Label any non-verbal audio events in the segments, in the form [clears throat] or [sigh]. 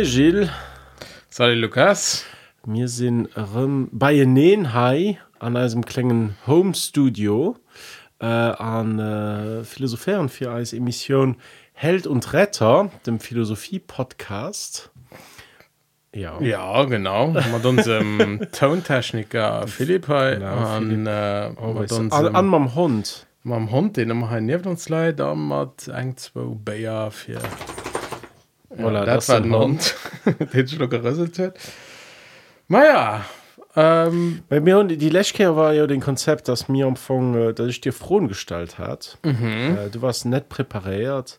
Hoi Gilles, Salut Lukas. wir sind ähm, bei Nenhai an einem kleinen Home Studio äh, an äh, Philosophieren für als Emission Held und Retter, dem Philosophie-Podcast. Ja. Ja, genau. Mit unserem [laughs] Tontechniker Philipp Genau, und äh, mit an, unserem an meinem Hund. meinem Hund, den wir hier neben uns leid, mit ein, zwei Bayer für. Ja, Voilà, das, ein Hund, [laughs] den schon gerüsselt hat. Naja, ähm, Bei mir und die Lechkehr war ja den Konzept, dass mir am Anfang, äh, dass ich dir frohen gestellt hat. Äh, du warst nicht präpariert.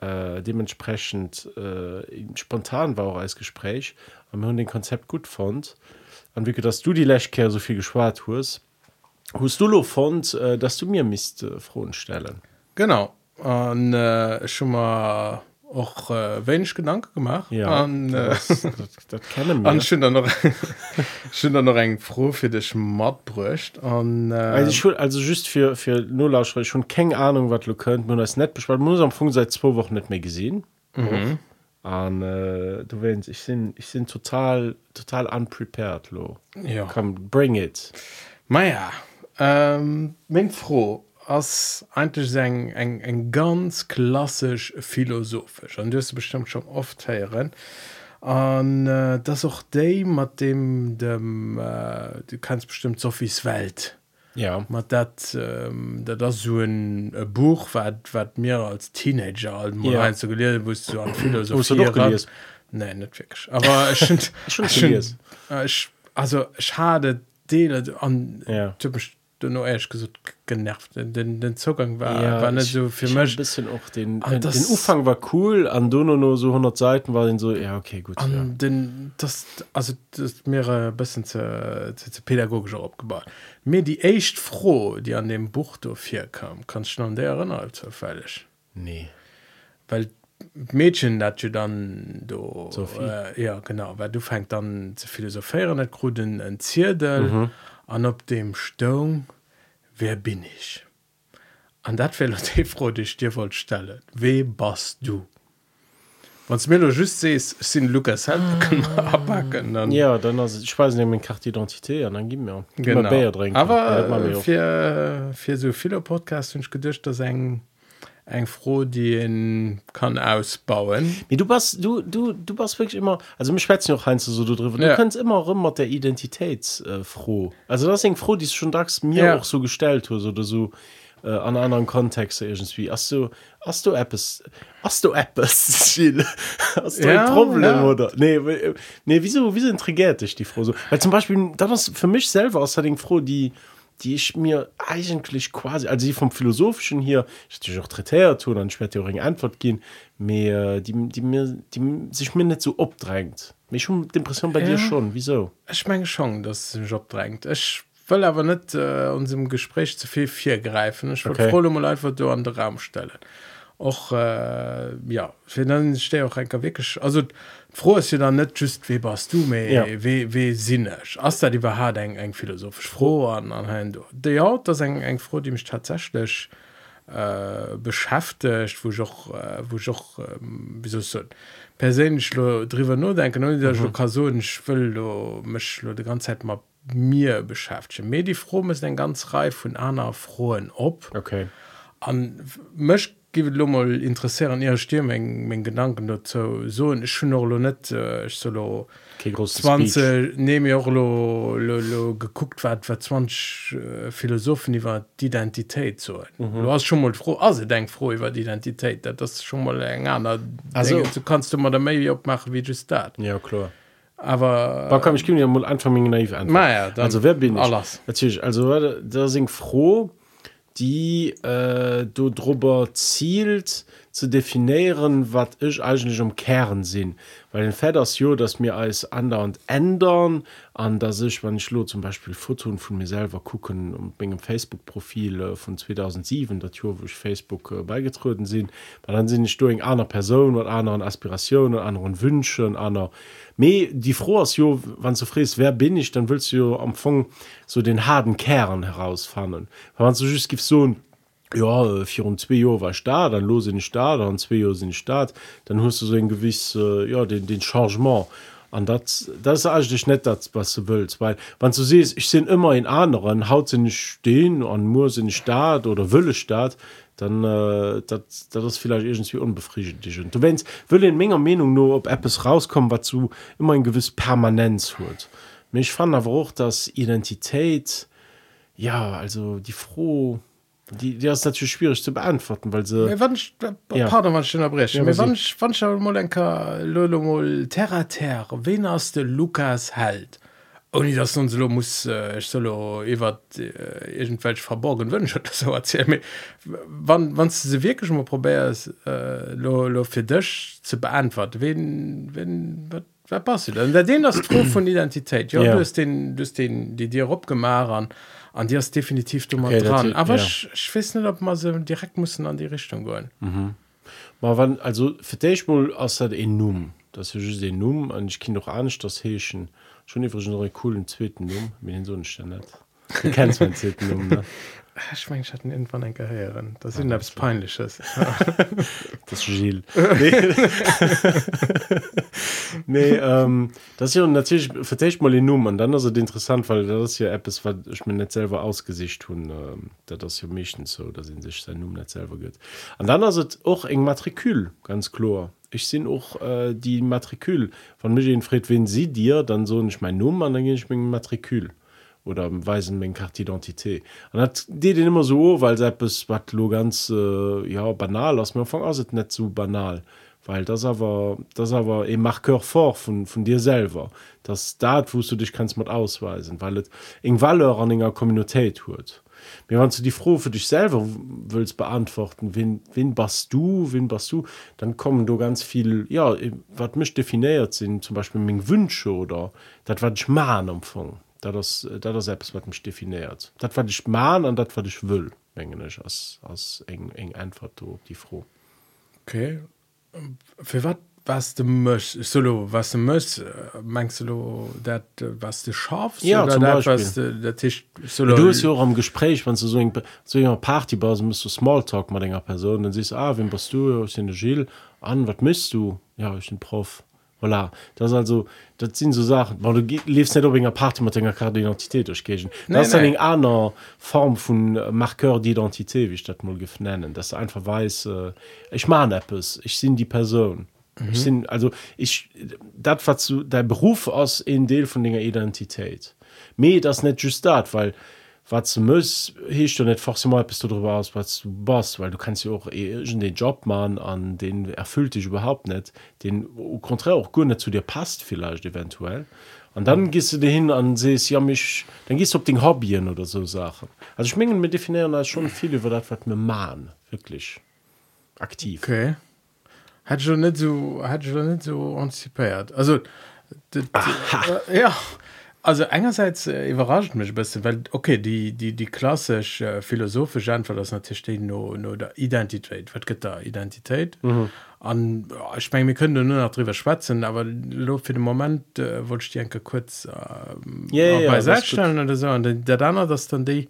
Äh, dementsprechend äh, spontan war auch als Gespräch. Und wir haben den Konzept gut fand. Und wie dass du die Lechkehr so viel geschwart hast, hast du fand, äh, dass du mir Mist äh, frohen stellen. genau. Und schon mal auch äh, wenig Gedanken gemacht. Ja, Und, äh, das, das, das kennen wir. Und schon dann noch, [laughs] schon dann noch eng froh für dich und äh, Also, ich will, also just für, für Nullausschrei schon keine Ahnung, was du könnt, man das nicht besprochen. Man am Anfang seit zwei Wochen nicht mehr gesehen. Mhm. Und äh, du weißt, ich bin ich bin total, total unprepared, lo. ja. Komm, bring it. Maja ähm, bin froh als eigentlich eng eng eng ganz klassisch philosophisch und das bestimmt schon oft hören an äh, das auch de mit dem dem äh, du kannst bestimmt Sophies Welt Ja. mat dat ähm, dat das so ein äh, Buch wat wat mir als Teenager alt Ja. ja. so gelesen wo du an Philosophie nee net wirklich aber ich find, [laughs] Schon ich find, äh, ich, also schade an Ja. typisch du nur ehrlich gesagt genervt. Den, den, Zugang war, ja, war nicht ich- so für ich hab ein mich bisschen auch den, Ah, den, Umfang war cool, an Dono nur so 100 Seiten war den so, ja, okay, gut. an Ja. den das also das ist mir ein bisschen zu, zu, zu pädagogischer abgebaut. Mir die echt froh die an dem Buch hier kam. Kannst du noch an der erinnern zufällig? Nee. weil Mädchen dat du dann do äh, ja genau weil du fängt dann zu philosophieren net kruden en Zierdel an op dem Stung wer bin ich? An dat will [laughs] froh dich dir wollt stellen. We bast du? Wanns mir just sees sind Lukas Held abpacken dann Ja, dann, ich weiß nicht, meine Karte Identität, und dann gib mir. Genau. Bier wir aber auch. für, für so viele Podcasts hunsch gedcht dass eng eng froh die ihn kann ausbauen Wie du bist, du, du, du bist wirklich immer, also mich schwätzt noch Heinz so drüber, du Ja. kannst immer immer der Identität äh, froh. Also das ist froh, die es schon dax mir Ja. auch so gestellt hast oder so äh, an anderen Kontexten irgendwie. Hast du, hast du etwas, hast du etwas, Gilles? [laughs] Hast du Ja, ein Problem ja. oder? Nee, äh, nee, wieso, wieso intrigiert dich die froh so? Weil zum Beispiel, das ist für mich selber außerdem froh, die, die ich mir eigentlich quasi, also die vom Philosophischen hier, ich natürlich auch Träter tun, dann später auch eine Antwort gehen, mehr, die, die, mir, die sich mir nicht so abdrängt. Mich schon die Impression bei Ja. dir schon, wieso? Ich meine schon, dass es einen Job drängt. Ich will aber nicht äh, unserem Gespräch zu viel vier greifen. Ich will Okay. froh mal einfach da an den Raum stellen. Auch, äh, ja, für dann stehe auch einfach wirklich, also froh ist ja dann nicht just, wie warst du, mehr, Ja. wie, wie sinnisch. Hast du die überhaupt eng, eng philosophisch froh an, an Ja, das ist eng, eng froh, die mich tatsächlich äh, beschäftigt, wo ich auch, äh, wo ich auch ähm, wie soll ich sagen, persönlich drüber nur denken, dass ich so will lo, mich lo die ganze Zeit mal mir beschäftigen. Mir die froh ist eine ganz Reihe von einer frohen ob. Okay. An mech giwet Lummel interessieren ihr Stirm eng még Gedanken dat zo so en schënnerlo net äh, solo 20 neem lo, lo, lo geguckt wat wat 20 äh, Philosophen iwwer d'Identitéit zo. So. Mhm. Du hast schon mal froh as denk froh iwwer d'Identitéit, dat das schon mal eng aner also du kannst du mal der méi opmachen wie du staat. Ja klar aber da kann ich ja mal einfach naiv an naja, also wer bin ich? alles natürlich also da sind froh die äh, du drüber zielt zu definieren, was ich eigentlich im Kern sind. Weil den ist ja, dass mir alles andauernd ändern, an dass ich, wenn ich lo zum Beispiel Fotos von mir selber gucken und bin im Facebook-Profil äh, von 2007, das Jahr, wo ich Facebook äh, beigetreten sind, weil dann sind ich durch einer Person und anderen Aspirationen, anderen Wünschen, einer Me die froh ist jo wann du fräst wer bin ich dann willst du jo am Anfang so den harten Kern herausfahren. Wenn du just gibst so ein ja vier und zwei Jahre war ich da dann los in Staat dann zwei Jahre sind Staat dann hast du so ein gewiss äh, ja den den Changement an das das ist eigentlich nicht das was du willst weil wenn du siehst ich sind immer in anderen haut sie nicht stehen und muss in Staat oder Wille Staat dann äh, das, das ist vielleicht irgendwie unbefriedigend. Und du wennst will in Menge Meinung nur ob App es rauskommen was du immer ein gewiss Permanenz holt mich fand aber auch dass Identität ja also die froh die die ist natürlich schwierig zu beantworten weil sie Mir wann äh, Ja. pardon, wenn ich unterbreche. Ja, Mir wann wann ich mal denke, Lolo mal terre à terre, wen aus der Lukas halt ohne dass uns lo muss äh, ich solo iwwer äh, irgendwelch verborgen wünsche oder so erzähl mir wann wann du se wirklich mal probärst äh, lo, lo für dich zu beantworten. Wen wenn wat wer pass denn? Der den das froh von Identität. Ja, Ja. du hast den du hast den die dir opgemar an dir ist definitiv du mal Okay, dran. Das- aber ja. ich, ich weiß nicht ob man so direkt müssen an die Richtung gehen. Mal wann also für dich mal aus dat en Numm. Das ist Numm. An ich kind noch an das heschen schon übrigens noch einen coolen zweiten Numm. Mit den so net du kennst meinen Numm ne? [laughs] Ich mein, ich hatte irgendwann ein Karrieren das sind etwas peinliches. [laughs] Das ist Gilles. [laughs] Nee, nee ähm, das ist ja natürlich vertecht mal den Numm und dann ist es interessant weil das ist ja etwas was ich mir nicht selber ausgesicht tun ähm, das ist ja meistens so dass in sich sein Numm nicht selber geht. Und dann ist es auch eng Matrikül ganz klar. Ich sind auch äh, die Matrikül. Von mich Fred wenn sie dir dann so nicht mein Numm und dann gehe ich mit dem Matrikül oder weisen mein carte d'identité. Und hat die den immer so weil se es wat lo ganz äh, ja banal aus mir anfang aus net so banal. Weil das aber das aber e marqueur fort von von dir selber. Das dat wost du dich kannst mat ausweisen weil het eng Valeur an enger Communityit huet mir wann du die froh für dich selber willst beantworten wen wen bast du wen bast du? Dann kommen du ganz viel ja wat mich definiert sind zum Beispiel Mg Wünsche oder dat wat ich ma empfang da das da das selbst wat mich definiert. Dat wat ich ma an dat wat ich will mengen ich als als eng eng einfach die froh okay. Für wat was du möcht solo was du möcht meinst du äh, was du schaffst Ja, oder Beispiel. was du, Tisch solo du hast ja auch am Gespräch wenn du so eng so enger Party bist musst du Smalltalk mit enger Person dann siehst du, ah wen bist du? Ich bin der Gilles. An was misst du? Ja ich bin Prof voilà. Das also das sind so Sachen. Weil du lebst nicht enger Party mit enger Karte Identität durchgehen Nee, das nee. eng einer Form von äh, Marqueur d'Identité wie ich das mal nennen. Dass du einfach weiß äh, ich mache etwas. Ich bin die Person. Ich sind also ich dat was du dein Beruf aus in Deel von denger Identität. Me das net just dat weil was du muss hecht du net forcément bist du darüber aus was du bist weil du kannst ja auch eh den Job machen an den erfüllt dich überhaupt nicht den au contraire auch gut nicht zu dir passt vielleicht eventuell. Und dann gehst du dir hin an sest ja mich dann gehst du auf den Hobbyen oder so Sachen. Also ich mengen mit definieren als schon viel über das was mir mahn wirklich. Aktiv. Okay. Hat schon nicht so hat schon nicht so antizipiert. Also d- äh, ja also einerseits äh, überrascht mich ein bisschen weil okay die die die klassisch äh, philosophische Antwort das natürlich nur nur der Identität. Was geht da? Identität? Mhm. an ja, ich meine wir können nur noch drüber schwatzen aber für den Moment äh, wollte ich die einfach kurz äh, Ja, ja, beiseite ist stellen oder so. Und der- der dann das dann die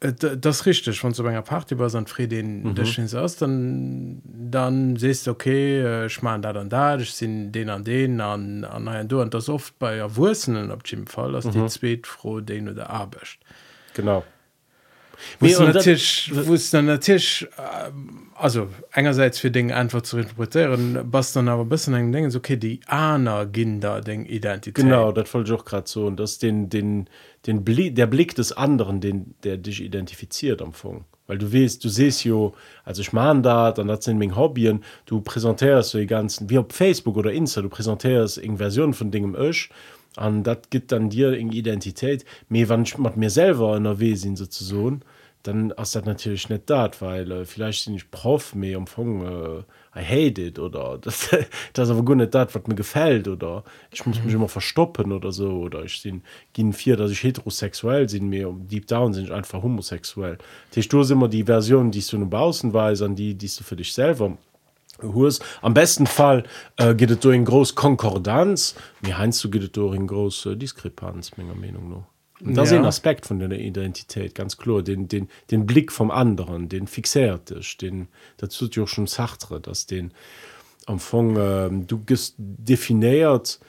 Äh, das ist richtig von so einer Party bei so Frieden mhm. das so aus dann dann siehst du okay äh, ich meine da dann da ich sind den an den an an an du und das oft bei Erwurzeln auf jeden Fall dass mhm. die zweit froh den oder arbecht genau Nee, und natürlich dann natürlich ähm, also einerseits für Dinge einfach zu interpretieren was dann aber ein bisschen Ding ist okay die Aner Kinder den Identität Genau, das wollte ich auch gerade so. Und das den, den, den Blick, der Blick des anderen, den, der dich identifiziert am Anfang. Weil du weißt, du siehst ja, also ich mache das, und das sind meine Hobbyen, du präsentierst so die ganzen, wie auf Facebook oder Insta, du präsentierst eine Version von Dingen euch, und das gibt dann dir eine Identität. Mir, wenn ich mit mir selber in der Wesen sozusagen, dann ist das natürlich nicht das, weil äh, vielleicht bin ich Prof, mehr am Anfang, äh, I hate it oder [laughs] das, das ist aber gut nicht das, was mir gefällt oder ich muss mich immer verstoppen oder so oder ich bin gegen vier, dass ich heterosexuell bin, mir deep down sind ich einfach homosexuell. Das ist immer die Version, die du nach außen weißt, an die, die du für dich selber hast. Am besten Fall äh, geht es durch eine große Konkordanz, mir heinst du geht es durch eine große Diskrepanz, meiner Meinung nach. Und das Ja. ist ein Aspekt von der Identität, ganz klar. Den, den, den Blick vom anderen, den fixiert dich, den, dazu ja auch schon Sartre, dass den am Anfang, ähm, du definiert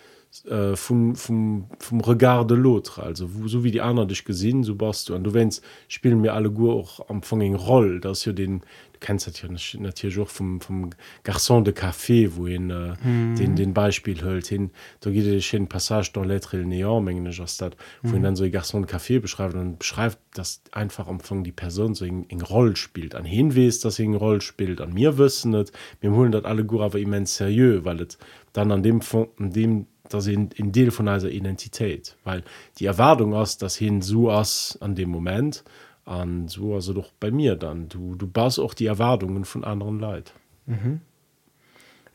äh, vom, vom, vom Regard de l'autre, also wo, so wie die anderen dich gesehen, so bist du. Und du wennst, spielen mir alle gut auch am Anfang eine Rolle, das ist ja den, du kennst das ja nat- natürlich auch vom, vom Garçon de Café, wo ihn, äh, den, den Beispiel hält, hin, da geht es hin Passage dans l'être et le néant, das, wo ihn dann so ein Garçon de Café beschreibt und beschreibt, dass einfach am Anfang die Person so eine Rolle spielt. An hin weiß, dass sie eine Rolle spielt, an mir wissen nicht, wir holen das alle gut aber immens seriös, weil es dann an dem, an dem das in, in Deel von unserer Identität weil die Erwartung ist dass hin so ist an dem Moment an so also doch bei mir dann. Du du baust auch die Erwartungen von anderen Leid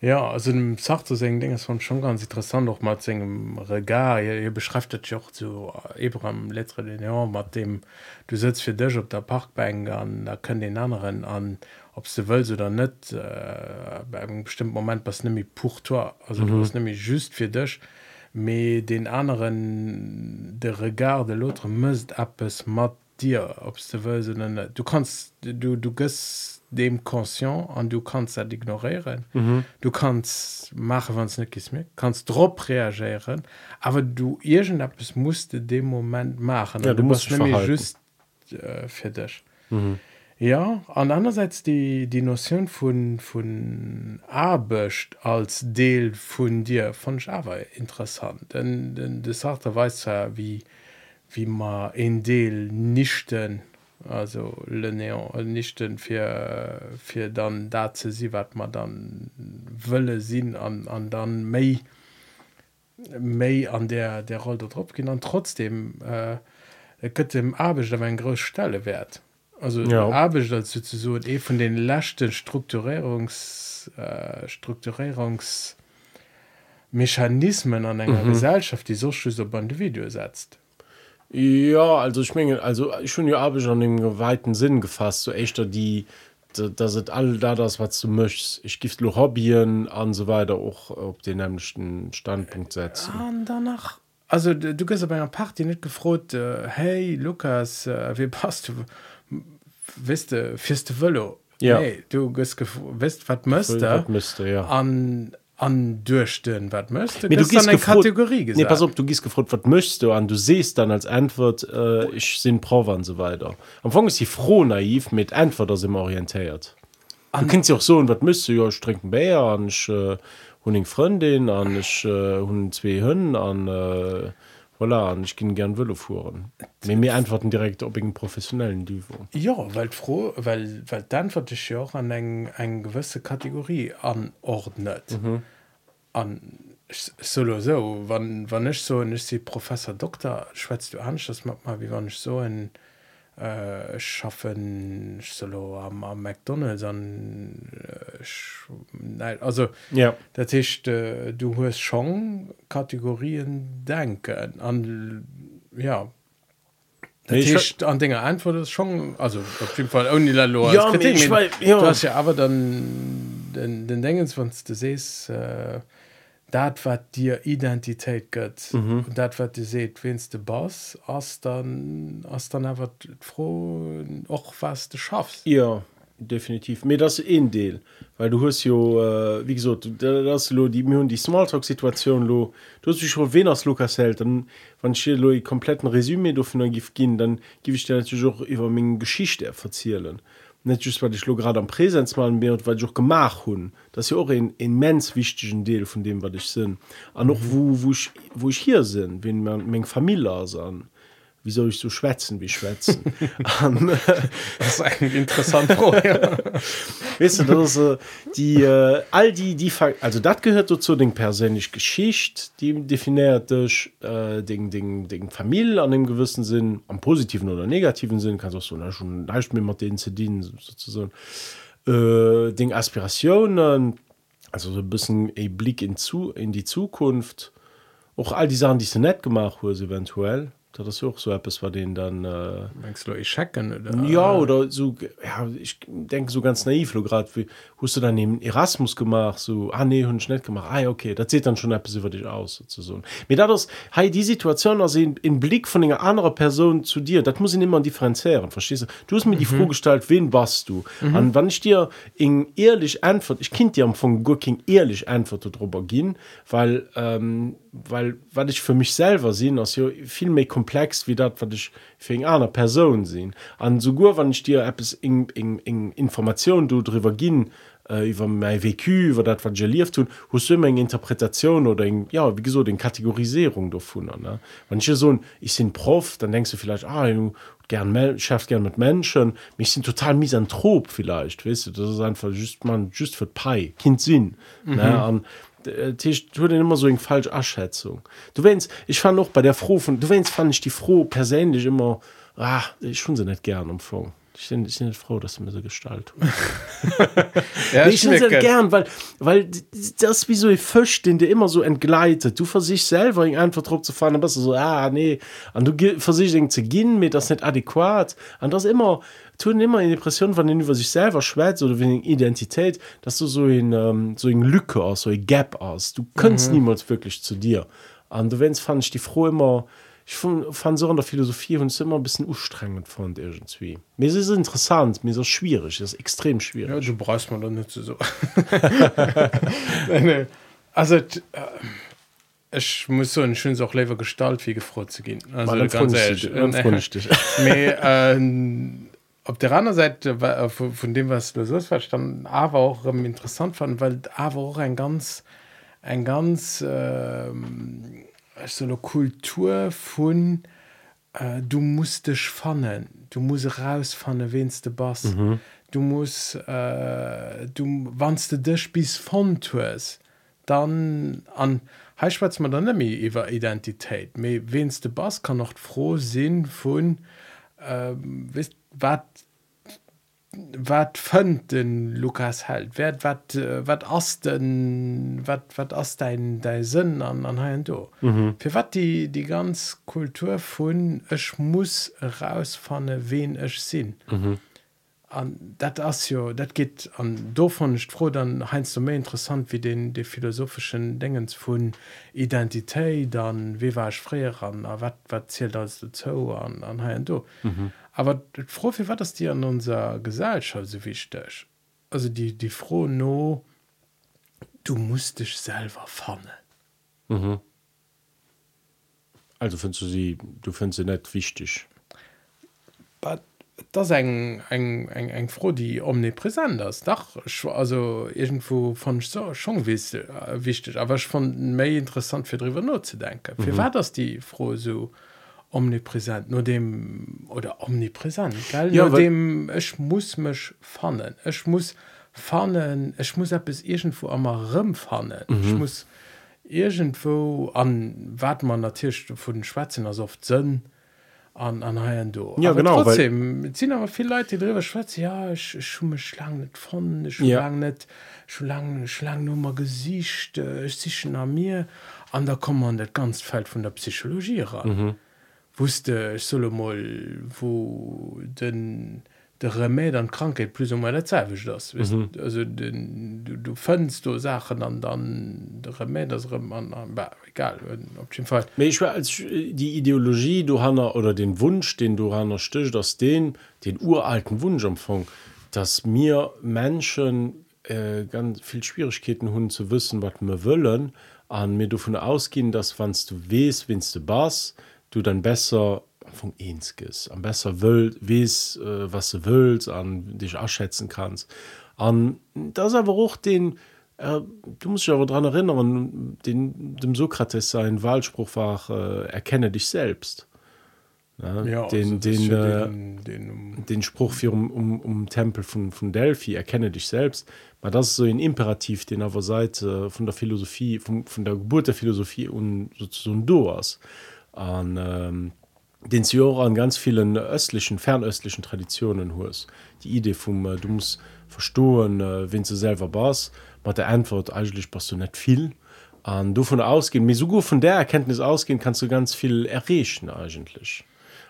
Ja, also dem Sartre segen Ding ist von schon ganz interessant auch mal segem Regal. Ihr, ihr das ja auch so eben am letzte Linear mit dem du sitzt für dich auf der Parkbank an da können den anderen an ob sie will oder nicht äh, bei einem bestimmten moment was nämlich pourtor also mhm. du hast nämlich just für dich mit den anderen der regard de l'autre müsst ab es matt dir ob du willst oder nicht. du kannst du du gehst dem conscient und du kannst das ignorieren mhm. du kannst machen wenn es nicht ist mehr kannst drauf reagieren aber du irgendetwas musst es dem moment machen ja, du, du musst nämlich verhalten. just äh, für dich mhm. Ja und andererseits die die Notion von von Arbeit als Deel von dir von ich aber interessant denn, denn das er weiß ja wie wie man in Deel nichten also le Néant, äh, nichten für für dann da zu sie wat man dann wëlle sinn an an dann méi méi an der der Rolle drauf gehen und trotzdem äh, gëtt dem Abisch aber en groß Stelle wert also Ja. Abisch dazu zu so e von den lachten Strukturierungs äh, Strukturierungsmechanismen an enger mhm. Gesellschaft die so schüsse op ein Video setzt ja also ich meine also ich schon ja habe ich an dem weiten Sinn gefasst so echter die da da sind all da das was du möchtest ich gift nur Hobbyen an so weiter auch auf den nämlichen Standpunkt setzen Und danach also du gehst bei einer Party nicht gefrot äh, hey Lukas äh, wie passt du wisste fürste Wëllo ja. nee, du wisst was müsste? Müsste ja. An an durchstehen was müsste? Nee, du gehst Kategorie gesagt. nee, pass auf, du gehst gefragt was möchtest du an du siehst dann als Antwort äh, ich sind Prover und so weiter. Am Anfang ist sie froh naiv mit Antwort dass sie orientiert. An du kennst ja auch so und was müsste ja ich trinken Bär an ich, äh, Honing Freundin an ich, äh, hun zwei Hünnen an äh, voilà, und ich gehe gerne Velo fahren. Mir mir antworten direkt ob ich einen professionellen Niveau. ja weil froh weil weil dann wird ich ja auch an eng eng gewisse Kategorie anordnet Mhm. an solo so wann wann ich so und ich sie Professor Doktor schwätzt du an das macht mal wie wann ich so in äh, schaffen solo am, am McDonalds an äh, also Ja. Dat heißt, äh, du hast schon Kategorien denken an ja Nee, ich- heißt, an Dinge antwort ist schon also auf jeden Fall ohne Lalo Ja, Kritik. ich weiß- ja. du hast ja aber dann den, den Dingens wenn du siehst äh, dat wat dir Identität gött mhm. dat wat du seht winst du Boss ass dann ass dann awer froh auch was du schaffst. Ja definitiv. Mir das in Deel. Weil du hast jo äh, wie gesagt das lo die mir die smalltalk Situation lo. Du hast dich schon wen als Lukas hält dann wann lo kompletten Resüme davon gif gehen dann gebe ich dir natürlich auch über meine Geschichte verzielen net just weil ich lo gerade am Präsenz malen mir und weil ich auch gemach hun das ja auch ein immens wichtigen Deel von dem was ich sinn. An noch wo wo ich, wo ich hier sinn wenn man Menge Familie an Wie soll ich so schwätzen wie schwätzen? Und, [laughs] äh, [laughs] das ist eigentlich interessant Frage, [laughs] ja. weißt du, das ist, die, äh, all die, die, also das gehört dazu, den persönliche Geschichte, die definiert durch äh, den, den, den Familie an dem gewissen Sinn, am positiven oder negativen Sinn, kannst du auch so, na, schon leicht mit denen zu dienen, so- sozusagen, äh, den Aspirationen, also so ein bisschen ein Blick in, zu, in die Zukunft, auch all die Sachen, die sie nicht gemacht haben, eventuell, das ist auch so etwas war den dann äh, Meinst du, ich checken oder? Ja oder so ja ich denke so ganz naiv gerade wie hast du dann eben Erasmus gemacht so ah nee hun schnell gemacht. Ah okay das sieht dann schon etwas über dich aus sozusagen. Mir da das hey die Situation also in, in Blick von einer anderen Person zu dir das muss ich immer differenzieren verstehst du? Du hast mir die mhm. Vorgestalt wen warst du? Mhm. und wann ich dir in ehrlich antwort ich kind dir am von Gurking ehrlich antwort darüber gehen weil ähm, weil weil ich für mich selber sehen aus ja viel mehr komplex wie das was ich für einer Person sehen. An sogar wann ich dir etwas in, in, in Informationen du darüber gehen äh, über mein WQ über das was lief tun immer Interpretation oder in, ja wie gesagt den Kategorisierung davon ne? Wenn ich so ich bin Prof dann denkst du vielleicht ah du gern schafft gern mit Menschen. Mich sind total misanthrop vielleicht weißt du? Das ist einfach just man just für Pi Kind Sinn mhm. ne Äh, wurde immer so eng falsch Erschätzung. Du wennst ich fand noch bei der froh von du wennst fand ich die froh persönlich immer ah, ich schon sie nicht gern umfang. Ich bin, ich bin nicht froh, dass du mir so gestalt [laughs] ja, nee, ich finde gern weil weil das wie so ein Fisch den dir immer so entgleitet. Du versicht selber einfach drauf zu fahren dann bist du so ah nee. Und du versicht zu gehen mir das nicht adäquat. Und das immer tun immer in Depression wann den über sich selber schwätzt oder wegen Identität dass du so in ähm, so in Lücke aus so ein Gap aus. Du kannst mhm. niemals wirklich zu dir. An du wennst fand ich die froh immer ich fand, fand so an der Philosophie und immer ein bisschen ustrengend von irgendwie. Mir ist es interessant mir ist schwierig das ist extrem schwierig. Ja, du brauchst man dann nicht so. [laughs] Also äh, ich muss so ein schönes auch lever Gestalt wie gefreut zu gehen. Also ganz ehrlich, [laughs] äh, äh, auf der anderen Seite äh, von dem was du so verstanden aber auch ähm, interessant fand weil aber auch ein ganz ein ganz äh, so eine Kultur von äh, du musst dich fannen. Du musst raus von der wenigste Bass mhm. du musst äh, du wannst du dich bis von tust dann an heißt man dann nämlich über Identität? Wenigste Bass kann noch froh sehen von äh, wisst wat wat fënnt den Lukas held wer wat wat ass den wat wat ass dein dei sinn an an ha do mhm. fir wat die die ganz Kultur vun ech muss rausfanne wen ech sinn mhm. an dat ass jo dat geht an dovoncht froh dann heinst du méi interessant wie den de philosophischen degens vun Identitéit dann wie warch fréer an a wat wat zielelt als de zou an an ha do mhm. Aber froh wie war das dir an unser Gesellschaft so wichtig? Also die die froh no du musst dich selber vorne mhm. also findst du sie du findst sie nicht wichtig? But das eng eng eng eng froh die omnipräsent das dach also irgendwo von so schon äh, wichtig. Aber ich fand me interessant für darüber nur zu denken wie mhm. war das die froh so omnipräsent nur dem oder omnipräsent ja, dem ich muss mich fannen ich muss fannen ich muss bis irgendwo immer rumfannen mhm. ich muss irgendwo an wat man natürlich von den Schwezen als oft sinn an an du ja aber genau trotzdem ziehen aber viele Leute die drüber schwätze ja ich, ich schon mich schlang nicht von ich ja. lang nicht schon lang schlang nur mal gesicht äh, ich sich an mir. An da kommt man das ganz fällt von der Psychologie ran. Mhm wusste ich solle mal wo den der Remé an Krankheit plus um der Zeit das mhm. also den, du, du findst du Sachen an dann der Remé das an, an, bah, egal auf jeden Fall ich war als die Ideologie du Hanna oder den Wunsch den du Hanna stöcht aus den den uralten Wunschempfang dass mir Menschen äh, ganz viel Schwierigkeiten hun zu wissen was wir wollen an mir davon ausgehen dass wannst du west wennst du bas du dann besser von Inskes am besser will wies äh, was du willst an dich erschätzen kannst. An das aber auch den äh, du musst dich aber daran erinnern den dem Sokrates sein Wahlspruch war äh, erkenne dich selbst. Ja, ja, den, also den, äh, den, den, den Spruch für um, um, um Tempel von, von Delphi erkenne dich selbst. Weil das ist so ein Imperativ den aber Seite von der Philosophie von, von der Geburt der Philosophie und sozusagen du hast an ähm, den sie an ganz vielen östlichen fernöstlichen Traditionen hus die idee vom äh, du musst verstohlen äh, wenn du selber bas war der antwort eigentlich passt du net viel. An du von ausgehen mir so gut von der Erkenntnis ausgehen kannst du ganz viel errechen eigentlich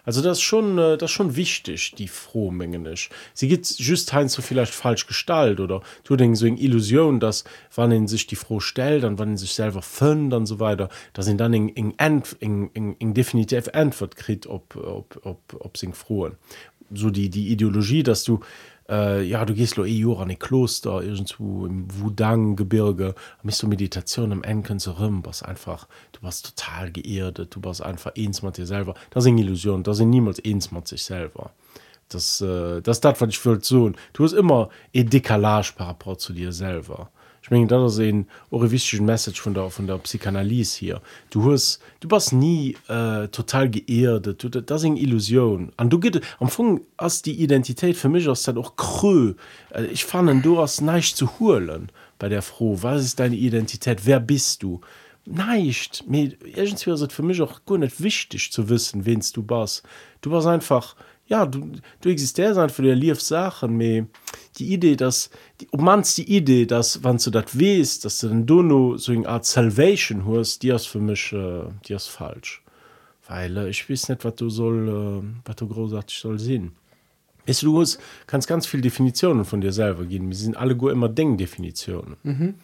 also das ist schon äh, das ist schon wichtig die frohmengen ist sie geht just hein so vielleicht falsch gestalt oder du so in Illusion dass wann in sich die froh stellt dann wann in sich selber fünf dann so weiter da sind dann in, in, in, in, in definitiv Antwort kriegt ob ob ob ob sie frohen. So die die Ideologie dass du äh, ja du gehst lo e Jo an e Kloster irgendwo im Wudang Gebirge mis du Meditation am Enken zu rum was einfach du warst total geerdet du warst einfach eins mit dir selber. Das sind Illusion da sind niemals eins mit sich selber. Das äh, das dat was ich will so du hast immer e Dekalage par rapport zu dir selber ich mein, da se orevischen Message von der von der Psychanalyse hier. Du hast du warst nie äh, total geerdet. Du das sind Illusion. An du geht am Anfang als die Identität für mich aus auch krö. Äh, ich fand du hast nicht zu holen bei der froh was ist deine Identität? Wer bist du? Nicht. Irgendwie für mich auch gar nicht wichtig zu wissen wenst du bist du warst einfach ja du du existierst einfach für der lief Sachen mehr die Idee dass die ob mans die Idee dass wann du das west dass du den Dono so eine Art Salvation hast die ist für mich äh, die ist falsch. Weil äh, ich weiß nicht was du soll äh, was du großartig soll sehen. Ist du hast, kannst ganz viele Definitionen von dir selber gehen wir sind alle gut immer Denkdefinitionen. Mhm.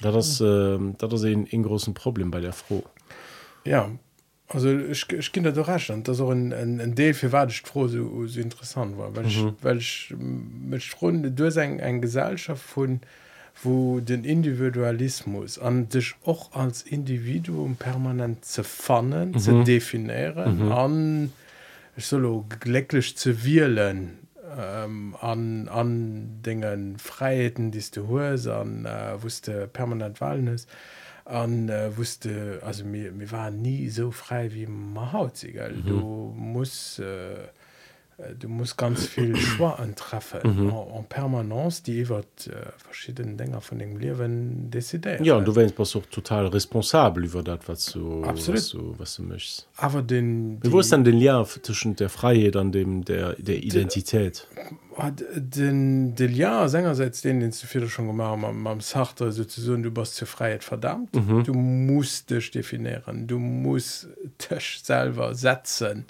das ist, äh, das ist ein, ein großes Problem bei der froh ja also ich, ich kinder und das auch ein, ein, ein Deel für warcht froh so, so interessant war weil ich, mhm. weil ich mit runde durch ein, ein Gesellschaft von wo den Individualismus an dich auch als Individuum permanent zu fannen mhm. zu definieren mhm. an ich solo glücklich zu wählen ähm, an an Dingen Freiheiten die du hörst an äh, wusste permanent wahlen ist und an äh, wusste also mir mir war nie so frei wie ma haut mhm. du musst Äh, du musst ganz viel [clears throat] Schw antreffen mhm. en permanence. Die wird äh, verschiedene Dinger von dem Leben dezidieren ja und du wennst auch total responsabel über das was du absolut. was du, was du möchtest. Aber den wie wo ist dann den Jahr zwischen der Freiheit an dem der der Identität? Den den ja Sängerseits den den zu viel schon gemacht am, am sagt sozusagen du bist zur Freiheit verdammt. Mhm. du musst dich definieren. Du musst dich selber setzen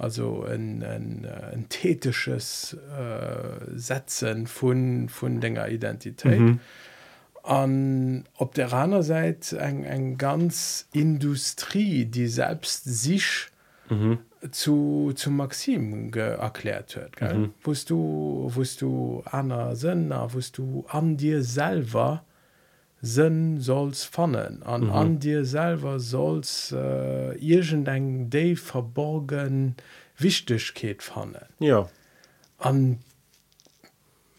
also ein, ein, ein tätisches äh, Setzen von, von denger Identität. Mhm. An op der anderen Seite eng eng ganz Industrie, die selbst sich mhm. zu, zu Maxim erklärt hört. Mhm. Wost du, wost du Anna Sünner, wost du an dir selber, sinn solls fannen. An mhm. an dir selber solls äh, irgend eng de verborgen wichtigkeit fannen. Ja. An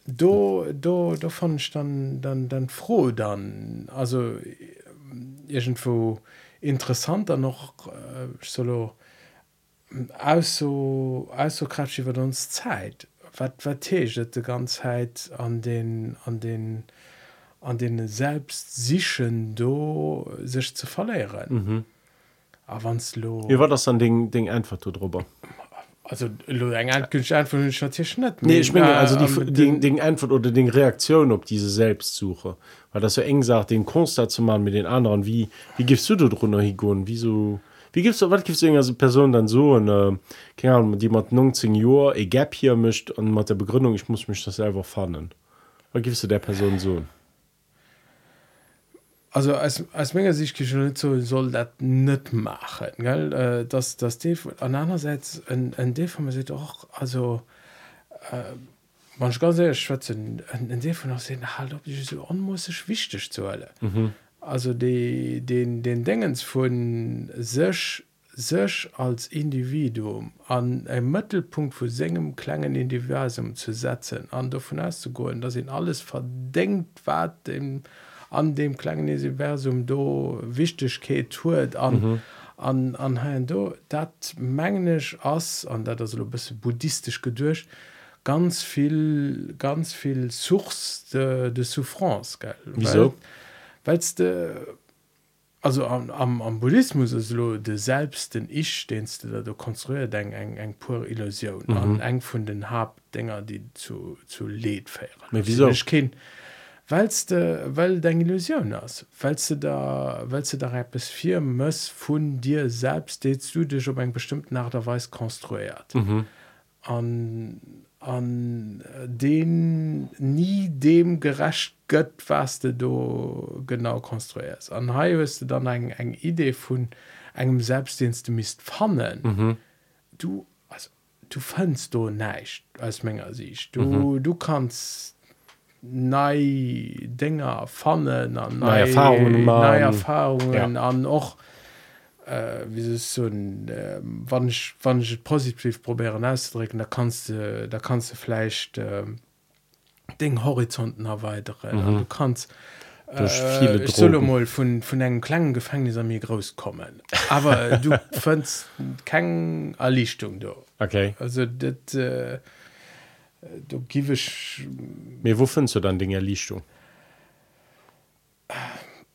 do do da fand ich dann dann dann froh dann. Also irgendwo interessanter noch äh, solo aus so aus so kratsch über uns zeit. Wat wat de ganzheit an den an den an den selbst sichchen do sich zu verlehren mhm. lo wie war das an den ding einfach drüber? Also net nee, ich mein, also die, die, die Antwort oder den Reaktion op diese Selbstsuche. Weil das so eng sagt den Kunst dazu machen mit den anderen. Wie wie gibst du drunter higun wieso wie gibst du was gibst du also Person dann so eine, keine Ahnung, die man 19 Jo e gap hier mischt und mit der Begründung ich muss mich das selber fannen. Was gibst du der Person so also als als menge sich so soll dat net machen gell äh, das das an einerseits en en de von se doch also äh, man ganz sehr schwatzen en de von se halt ob ich so onmusisch wichtig zu alle mhm. also de den den dingens von sech sech als individuum an ein mittelpunkt für segem klangen indiversum zu setzen an davon auszugehen dass ihn alles verdenkt wat dem an dem kleinen Universum do wichtigkeit huet an mhm. an an ha do dat mengglisch ass an dat das bis buddhistisch gedurcht ganz viel ganz viel suchs de, de souffrance ge wieso weil de also am, am, am Buddhismus ist lo de selbsten ich denst du du konstruiert eng eng eng pure illusion mhm. an eng von den hab dinger die zu zu led feieren wieso ich kind weilst de, weil dein Illusion hast weilst du da weil du da bis vier muss von dir selbst de du dich ob eng bestimmt nach derweis konstruiert mhm. an an den nie dem gerecht gött was du do genau konstruierst an ha du dann eng eng idee von engem selbstdienst du mist fannen mhm. du also, du fandst du nicht als menge sich du mhm. du kannst nei Dinger fannen an neue Erfahrungen neue Erfahrungen ja. an och äh, wie so ein, äh, wann ich, wann ich positiv probieren auszudrücken da kannst du da kannst du vielleicht äh, den Horizonten erweiteren. Mhm. du kannst äh, solo von von einem kleinen Gefängnis an mir groß kommen aber du [laughs] findst keine Erlichtung da. Okay. Also das äh, du gib ich mir wo findst du dann Dinge? Erlichtung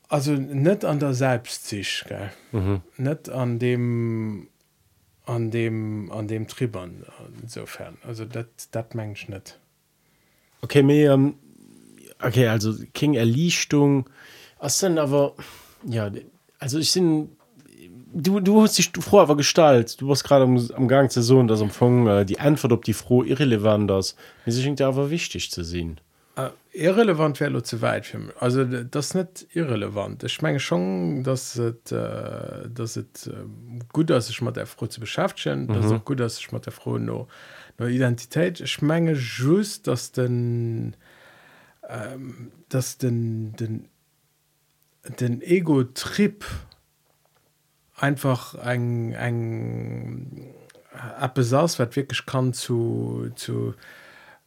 also nicht an der selbstsicht gell? Mhm. nicht an dem an dem an dem Tribern insofern. Also das das mensch nicht. Okay mir ähm, okay also King Erlichtung was denn aber ja also ich sind du du hast dich froh aber gestalt du warst gerade am, am Gang zu so das empfangen äh, die Antwort ob die froh irrelevant ist mir sich irgendwie aber wichtig zu sehen Äh, irrelevant wäre zu weit für mich. Also das ist nicht irrelevant. Ich meine schon, dass es, äh, dass es äh, gut ist, sich mit der Frau zu beschäftigen. Mhm. Das ist auch gut, dass sich mit der Frau noch, noch Identität. Ich meine just, dass den, ähm, dass den, den, den Ego-Trip einfach ein, ein etwas ist, was wirklich kann zu, zu,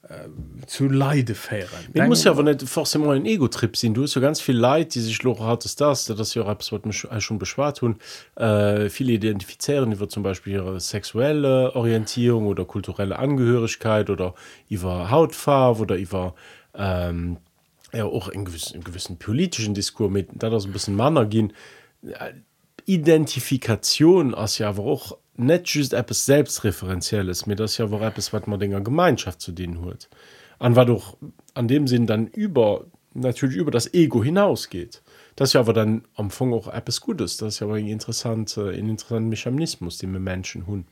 äh, zu Leide fähren. Mir muss ja aber nicht forcément ein Ego-Trip sein. Du hast ja ganz viel Leid, die sich noch hat, das, das ist ja schon beschwert haben. Äh, viele identifizieren über zum Beispiel ihre sexuelle Orientierung oder kulturelle Angehörigkeit oder über Hautfarbe oder über ähm, ja, auch einen gewissen, einen gewissen politischen Diskurs mit, da das ein bisschen Männer gehen. Identifikation ist ja aber auch nicht just etwas Selbstreferenzielles, mir das ja auch etwas, was man in der Gemeinschaft zu denen hat. An war doch an dem Sinn dann über, natürlich über das Ego hinausgeht. Das ist ja aber dann am Anfang auch etwas Gutes. Das ist ja aber ein interessanter, ein interessanter Mechanismus, den wir Menschen haben.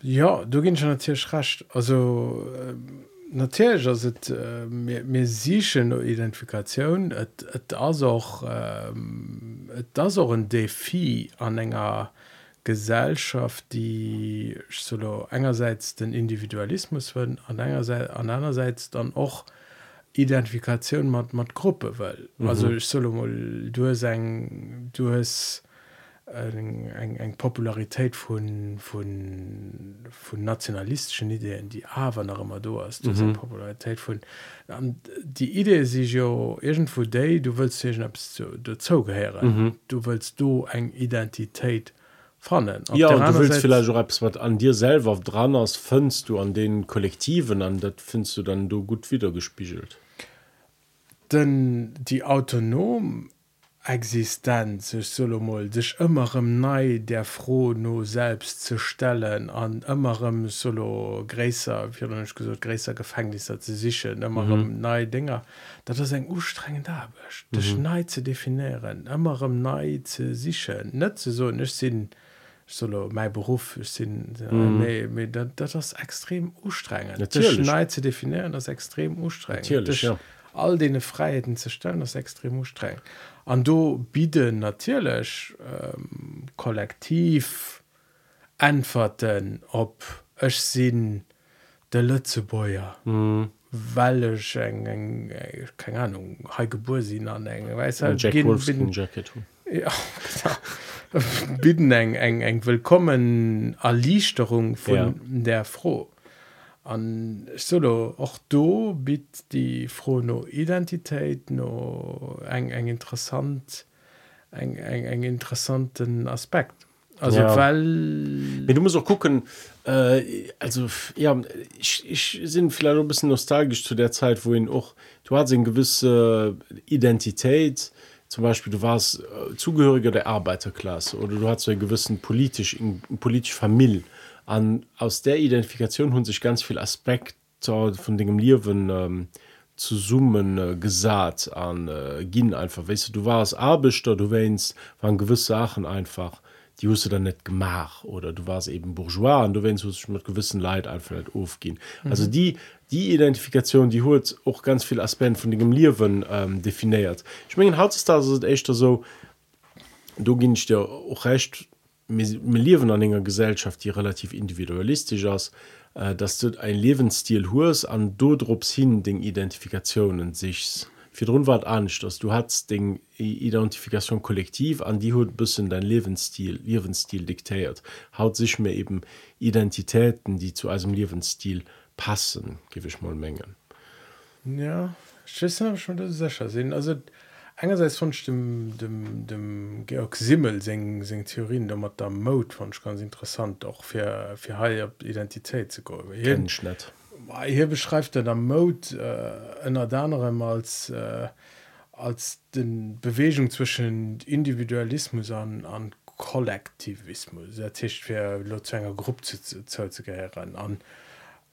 Ja, du gehst schon natürlich recht. Also, ähm, natürlich as het äh, mir sichen o Identifikationun et et as auch ähm, das auch een Defi an enger Gesellschaft die solo engerseits den Individualismus werden an engerseits an einerseits dann auch Identifikation mat mat Gruppe well mhm. also ich solo du seg du hast eng eng Popularitéit vun vun vun nationalistischen Ideen, die awer nach immer do hast mhm. Popularitéit vun die Idee si jo egent vu déi, du wëst segen ab do zou gehäre. Mhm. Du wëst du eng Identitéit fannen. Ja du willst vielleicht Raps wat an dir selber dran ass fënst du an den Kollektiven an, dat findst du dann du gut wiedergespiegelt. Denn die autonom Existenz sech solomol sech ëmmerem nei der froh no selbst ze stellen an ëmmerem solo gräser gesot gräser Gefängnisser ze sichchen ëmmerem mhm. nei Dinger. Dat ass eng ustrengen dabecht mhm. Dech nei ze definieren ëmmerem nei ze sichchen net ze so nech sinn solo mei Beruf sinn mhm. dat dat ass extrem ustrengen nei ze definieren das extrem ustreng all dee Freiheiten ze stellen das extrem streng an du biede natürlich ähm, kollektiv antworten ob ech sinn de Lützebäuer mhm. wellch eng eng äh, keine ahnung ha geborsinn an eng bidden eng eng eng willkommen erlichterung von ja. der froh an solo auch do bit die froh no Identität no eng eng interessant eng eng eng interessanten Aspekt also Ja. weil Ja, du musst auch gucken, äh, also ja, ich, ich sind vielleicht ein bisschen nostalgisch zu der Zeit, wo ihn auch, du hattest eine gewisse Identität, zum Beispiel du warst äh, Zugehöriger der Arbeiterklasse oder du hattest so einen gewissen politisch, eine politische Familie. An, aus der Identifikation haben sich ganz viele Aspekte von dem Leben ähm, zu summen äh, gesagt an äh, gin einfach. Weißt du du warst Arbeiter du wennst waren gewisse Sachen einfach die hast du dann nicht gemacht. Oder du warst eben bourgeois und du wennst du mit gewissen Leid einfach nicht aufgehen. Mhm. also die die Identifikation die holt auch ganz viel Aspekt von dem Leben ähm, definiert. Ich meine heutzutage ist echt so du ging ich dir auch recht wir leben an einer Gesellschaft die relativ individualistisch ist äh, dass du ein Lebensstil hust an dodrops hin den Identifikationen sich für war ernst dass du hast den Identifikation kollektiv an die hut bisschen dein Lebensstil Lebensstil diktiert haut sich mir eben Identitäten die zu einem Lebensstil passen gebe ich mal Mengen. Ja schon sicher sehen. Also einerseits von dem dem dem Georg Simmel sing sing Theorien da der Mode fand ganz interessant auch für für high Identität zu go hier beschreibt er der Mode äh, einer anderem als äh, als den Bewegung zwischen Individualismus an an Kollektivismus. Der Tisch für Lozwenger Gruppe zu, zu, zu, zu gehören an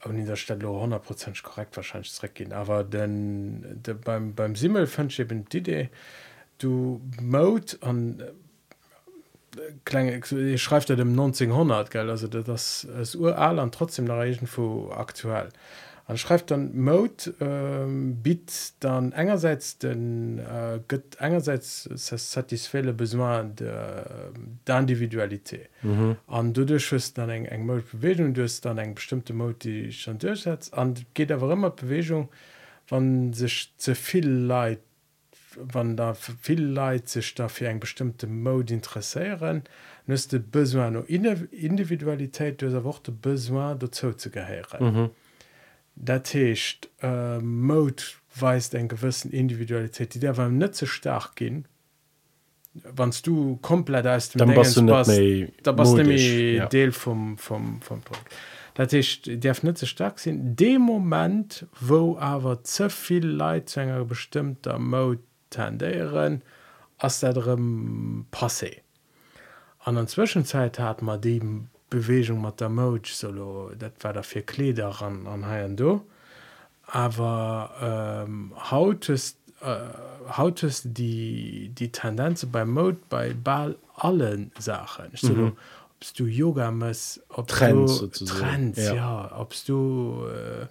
an dieser Stelle 100 korrekt wahrscheinlich gehen. Aber denn de, beim beim Simmel fand Idee du Mode an äh, schreibt er dem 1900 gell? Also das ist ural an trotzdem nach irgendwo aktuell Man schreibt dann Mode ähm, bit dann engerseits den äh, gött engerseits satisfälle besoin der d'individualité mhm. an du durchschüst dann eng eng Mode Bewegung du dann eng bestimmte Mode die schon durchsetzt an geht aber immer Bewegung wann sich zu viel Leid wann da viel Leid sich dafür eng bestimmte Mode interessieren nüste besoin nur Individualität dieser Worte besoin dazu zu geheieren. Mhm. Dat Techt äh, Mode weist en gewissen Individualität, die der beim net so stark gin, wannst du komplett aus dem ja. Deel vom, vom, vom Projekt. Dat der net so stark sinn. De moment, wo awer zeviel Leiitsänger bestimmter Mode tendieren, ass derm passé. An der Zwischenzeit hat man dem Bewegung mat der Mo solo dat war der fir Kleder an an ha do aber ähm, hautest äh, hautest die die Tendenze bei Mode bei ball allen Sachen mhm. du, obst du yoga muss ob Trends, du, Trends, ja. ja obst du äh,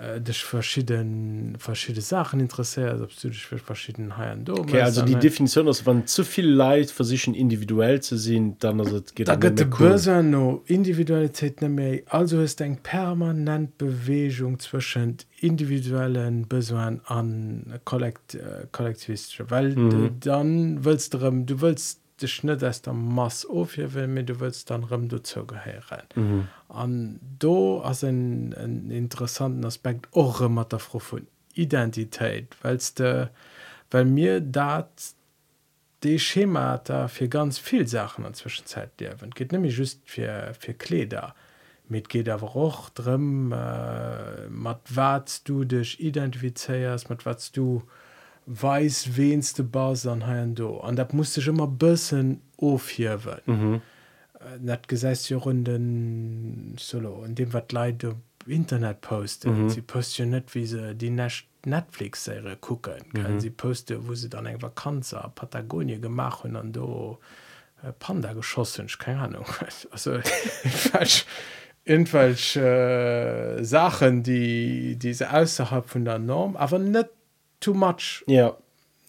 äh, dich verschieden verschiedene Sachen interessiert ob du dich für verschiedene Haien okay, also die Definition ist wann zu viel Leid versichern individuell zu sehen dann also geht da geht cool. no Individualität mehr. also ist ein permanent Bewegung zwischen individuellen Besoin an kollekt äh, kollektivist weil mhm. du, dann willst du du willst de Schnit ass der Mass ofhir will mir du willst dann rëm du zo geheieren. Mhm. An do as en interessanten Aspekt och mat der froh von Identität weils de weil mir dat de Schemata fir ganz viel Sachen an Zwischenzeit derwen. Geht nämlich just fir fir Kleder mit geht aber auch drin äh, mat wat du dich identifizeiers, mat wat du, weiß wenste Bas an ha do an dat musste ich immer bëssen ofhiwen mhm. net gesäist jo runden solo und dem wat leid op Internet posten mhm. sie post ja net wie se die nächt Netflix Serie gucken können mhm. sie poste wo sie dann eng Vakanzer Patagonie gemacht und an do äh, Panda geschossen keine Ahnung [laughs] also irgendwelche äh, Sachen die diese außerhalb von der Norm aber net too much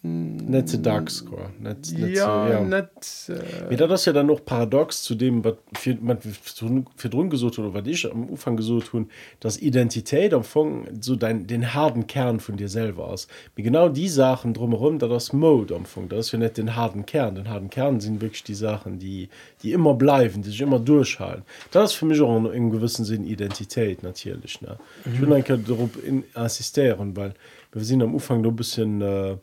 ja net ze dax das ja dann noch paradox zu dem fir run gesucht oder wat ich am ufang gesucht hun das identität am fong so dein den harten kern von dir selber aus wie genau die sachen drumherum da das mode am funk das ja net den harten kern. Den harten kern sind wirklich die sachen die die immer bleiben die sich immer durchhalten. Das ist für mich auch in gewissen sinn identität natürlich ne? Mhm. ich will ein in assistieren weil wir sind am ufang nur bisschen äh,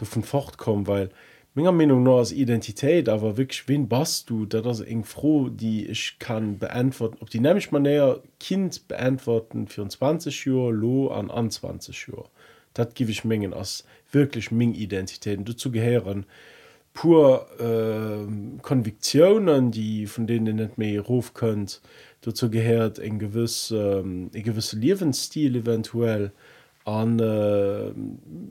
davon fortkommen weil meiner Meinung nur als Identität aber wirklich wen bast du da das eng froh die ich kann beantworten ob die nämlich man näher Kind beantworten 24 Uhr lo an an 20 Uhr dat gebe ich Mengen als wirklich Ming Identitäten dazu gehören pur äh, Konviktionen die von denen nicht mehr Ruf könnt dazu gehört en gewisse ähm, gewisse Lebensstil eventuell. und an äh,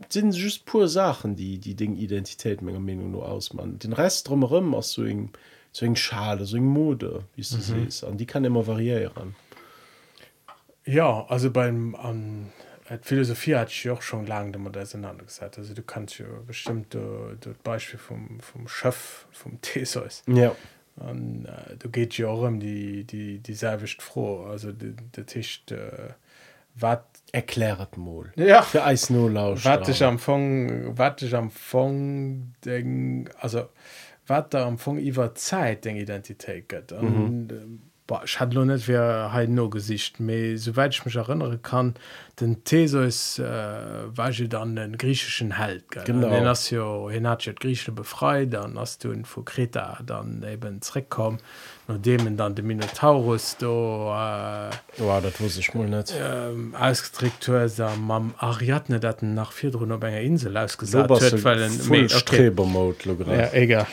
sind just pur Sachen die die Ding Identität meiner Meinung nur ausmachen den Rest drumherum aus so ein, so ein Schale so ein Mode wie du mhm. siehst. An die kann immer variieren. Ja also beim an äh, Philosophie hat ich auch schon lange damit auseinandergesetzt. Also du kannst ja bestimmt uh, das Beispiel vom vom Chef vom [laughs] Theseus. Ja. Und uh, du geht ja auch um die die die selwicht froh also der Tisch uh, wat erklärt mal ja. Für Eis nur laut wat ich am Fong wat ich am Fong denk also wat da am Fong iwwer Zeit den Identität gëtt. Mhm. ich hat lo net wer ha no gesicht. Me soweit ich mich erinnere kann den Theseus äh, war dann den griechischen Held Genau. hast hin hat Grieche befreit dann hast du vu Kreta dann ebenreck kom no dem dann de Minotaurus do äh, ja, das wusste ich mal nicht. ähm, ausgestrickt mam Ariadne dat nach vier run op enger Insel ausgesagt. Egal.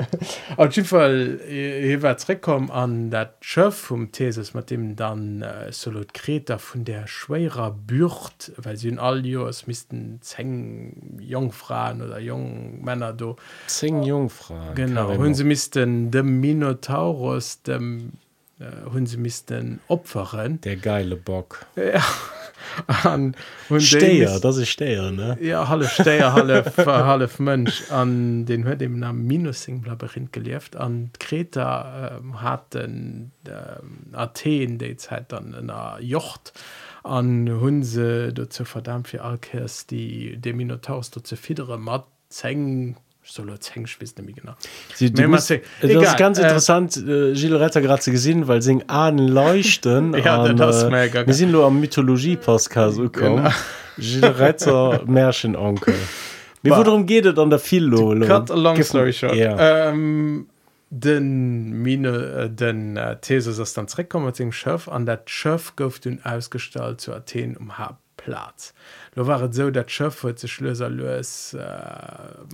[laughs] Auf jeden Fall hierwerkom an dat Schöf vom Thesis mit dem dann äh, solo Kreta von der schwerer Bürt weil sie in all Jos müssten zeng Jungfrauen oder jungen Männer do Zehn Jungfrauen genau hun sie müssten dem Minotaurus aus dem hun sie mis opferen. Der geile bock. Ja. [laughs] an steier das ist steier ne? Ja halle steier halle [laughs] halle mönsch an den hört dem namen minusing labyrinth gelieft. An kreta ähm, hat den ähm, athen de zeit dann einer jocht. An hunse dazu verdammt für alkes die de minotaus dazu fiedere matt zenng solo zengschwis mi genau Sie, du musst, das ist ganz äh, interessant äh, Gilles Retter gerade gesehen weil sie Ahnen leuchten [laughs] Ja, an, das ist äh, mega wir sind nur am Mythologie Podcast gekommen Genau. Gilles Retter [laughs] Märchenonkel wie worum geht es an der viel Cut a long story short. ja. Ähm, den Mine äh, den äh, Thesis ass dann zreckkommen zum Schëf an dat Schëf gouft hun ausstalt zu Athen um ha Platz. Lo waret so dat Schëf huet ze Schlöser loes äh,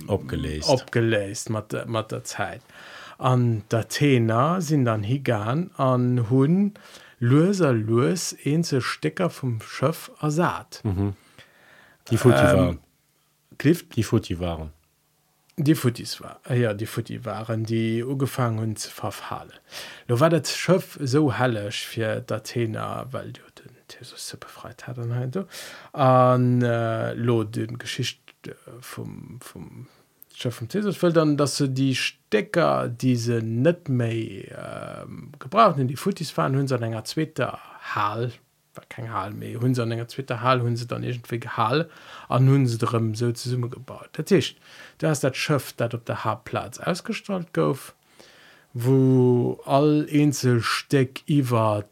Abgelesen. opgeleist mat der- mat der Zeit. An d'Athener sinn dann higan an hunn Loser loes en ze Stecker vum Schëf ersat. Mhm. die Futi ähm, waren Klift die Futi waren Die Futis war äh, ja die Futi waren die ugefangen hun ze verfale. Lo war dat Schöff so hellech fir d'Athener, weil du se befreit hat an hein an äh, lo den Geschicht äh, vom vom Schöff vom Thesus fällt dann dass se die Stecker diese net méi äh, gebraucht in die Futis waren hun enger zweter Hal kein Hal méi hun enger zweter Hal hun se dann irgendwie Hal an hun drum so ze summe gebaut der Tisch du hast dat Schöff dat op der Haarplatz ausgestrahlt gouf wo all Inselsteck iwwer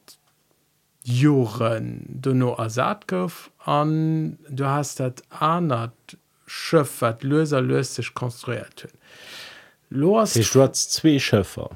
Joren du no ersat gouf an du hast dat anert Schëff wat loser lösech konstruiert hunn. Hast zwei Schöffer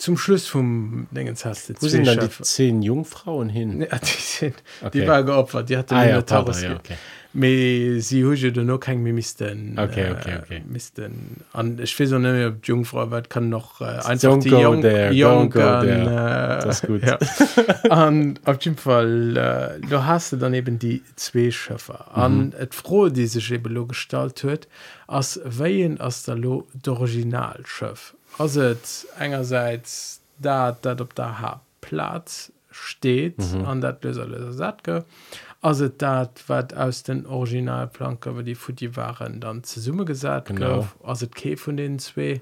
zum Schluss vum Dingens hast du wo sind dann die zehn Jungfrauen hin Ja, die, sind, Okay. die war geopfert die hatte Ah, ja, pardon, ja, okay. Me sie hu du no kein mir misisten Okay, okay, okay. misisten an ich will so ne ob die Jungfrau wat kann noch äh, einfach Don't die Jung, there, Jung an, äh, Das ist gut. ja. [laughs] an auf jeden Fall äh, du hast du dann eben die zwei Schöffer Mhm. an et froh die sich eben lo gestalt huet as weien as der lo d'originalschöff as et engerseits dat dat op der ha Platz steht Mhm. an dat löser löser satke also dat wat aus den originalplanke wo die Futi waren dann ze summe gesagt Genau. also ke von den zwei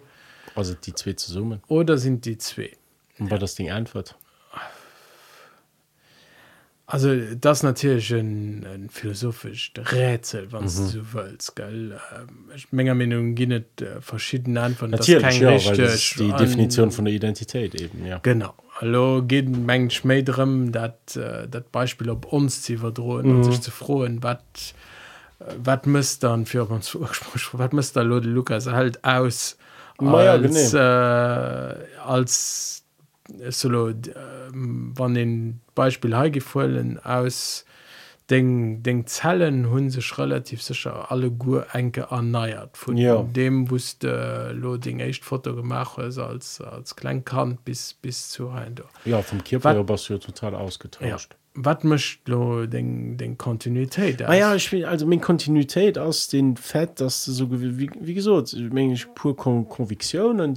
also die zwei zu summen oder sind die zwei und war das Ding antwort Also das natürlich ein, ein philosophisch Rätsel was Mhm. du willst gell? Ähm, ich- Menge Meinung gibt äh, verschiedene Antworten das natürlich kein ja, weil das ist die Definition von der Identität eben ja. Genau. Hallo geht Menge Schmädrem dat äh, dat Beispiel ob uns sie verdrohen mhm. und sich zu frohen wat wat müsst dann für uns [laughs] wat müsste Lode Lukas halt aus Na ja, als, äh, als solo ähm, wann den Beispiel heigefallen aus den, den Zellen hun sich relativ sicher alle Gu enke erneiert von Ja. dem wusste äh, Loading echt Foto gemacht ist als als Kleinkant bis bis zu ein ja vom Wat- ja, du ja total ausgetauscht. Was möchte du den, den Kontinuität ah, ja ich will also meine Kontinuität aus den Fett das so wie, wie gesagt ich meine ich pur Kon Konviktion an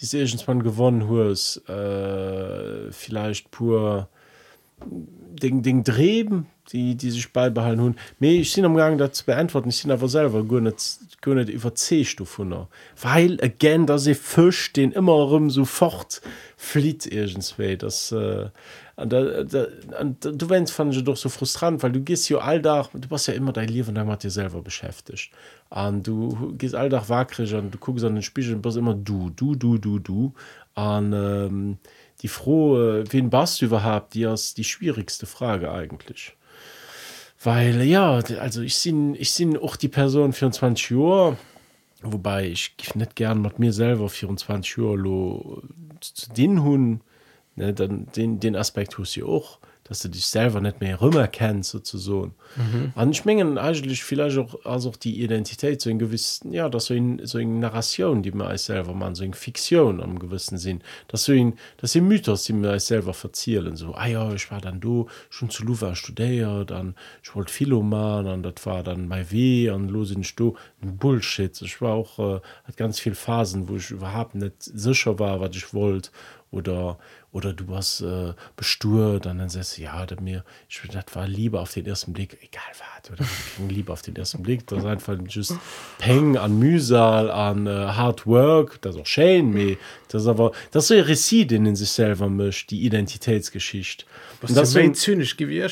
diese diese man gewonnen hast äh, vielleicht pur den, den Dreben die die sich beibehalten hun me ich sind am gang dat zu beantworten. Ich sind aber selber go net go net über C-Stufe weil again da se fisch den immer rum so fort flieht irgendswe das äh, da, da, da, du wennst fand doch so frustrant weil du gehst ja alldach du warst ja immer dein Leben dann hat dir selber beschäftigt an du gehst alldach wackrig und du guckst an den Spiegel und bist immer du du du du du. An ähm, die frohe wen bast du überhaupt? Die ist die schwierigste Frage eigentlich. Weil ja also ich sind ich auch die Person 24 Uhr wobei ich nicht gern mit mir selber 24 Uhr lo, zu den hun ne, den den Aspekt hust du auch dass du dich selber nicht mehr rüberkennt sozusagen. Mhm. an schmengen eigentlich vielleicht auch also auch die Identität so in gewissen ja das so in so in Narration die man als selber man so in Fiktion am gewissen Sinn. Dass so in dass sie Mythos die mir als selber verzielen so ah ja ich war dann du schon zu Louvain studiert dann ich wollte Philoman und das war dann bei weh und los in du Bullshit. Ich war auch äh, hat ganz viel Phasen wo ich überhaupt nicht sicher war was ich wollte oder oder du warst äh, bestur dann dann sagst du, ja das mir ich das war lieber auf den ersten Blick. Egal was oder? [laughs] Lieber auf den ersten Blick. Das ist einfach just Peng an Mühsal an äh, Hard Work. Das ist auch schön me. Das ist aber das ist so Recit in sich selber mischt die Identitätsgeschichte. Was das so zynisch gewir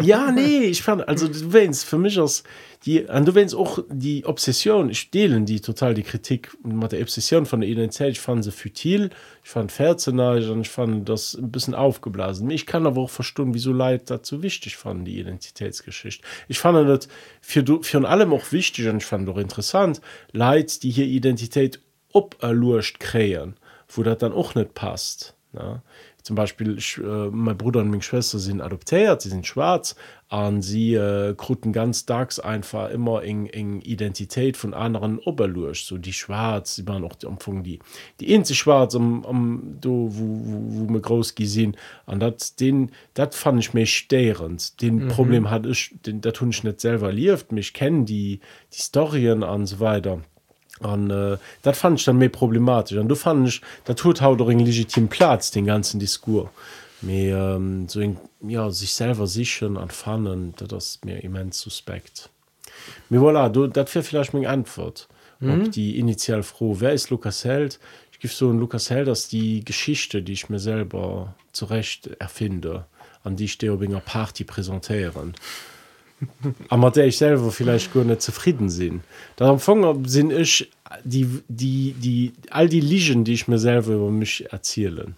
ja nee ich fand also du wennst für mich aus die an du wennst auch die Obsession stehlen die total die Kritik mit der Obsession von der Identität. Ich fand sie futil ich fand Ferzenage und ich fand das ein bisschen aufgeblasen. Ich kann aber auch verstehen wieso Leid dazu wichtig fand die Identitätsgeschichte. Ich fand das für für allem auch wichtig und ich fand doch interessant Leid die hier Identität oberlurcht kreieren wo das dann auch nicht passt ja zum Beispiel äh, mein Bruder und meine Schwester sind adoptiert sie sind schwarz an sie äh, kruten ganz dags einfach immer in, in Identität von anderen Oberlurch. So die schwarz sie waren auch die Umfang die die in sich schwarz um, um, do, wo, wo, wo mir groß gesehen. An dat den dat fand ich mich stehrend den mhm. Problem hat ich den der tun ich nicht selber lieft mich kennen die die Storien an so weiter an äh, dat fand ich dann mé problematisch. An du fand ich der tut haut eng legitim Platz den ganzen Diskur mir ähm, so in, ja sich selber sichern anfannen dat das mir immens suspekt. Mir voilà du dat fir vielleicht még antwort. Mhm. die initial froh wer ist Lukas held? Ich gif so ein Lukas held dass die Geschichte die ich mir selber zurecht erfinde an die steobinger party präsentieren aber der ich selber vielleicht gar nicht zufrieden sind. Dann am Anfang sind ich die die die all die Ligen die ich mir selber über mich erzählen.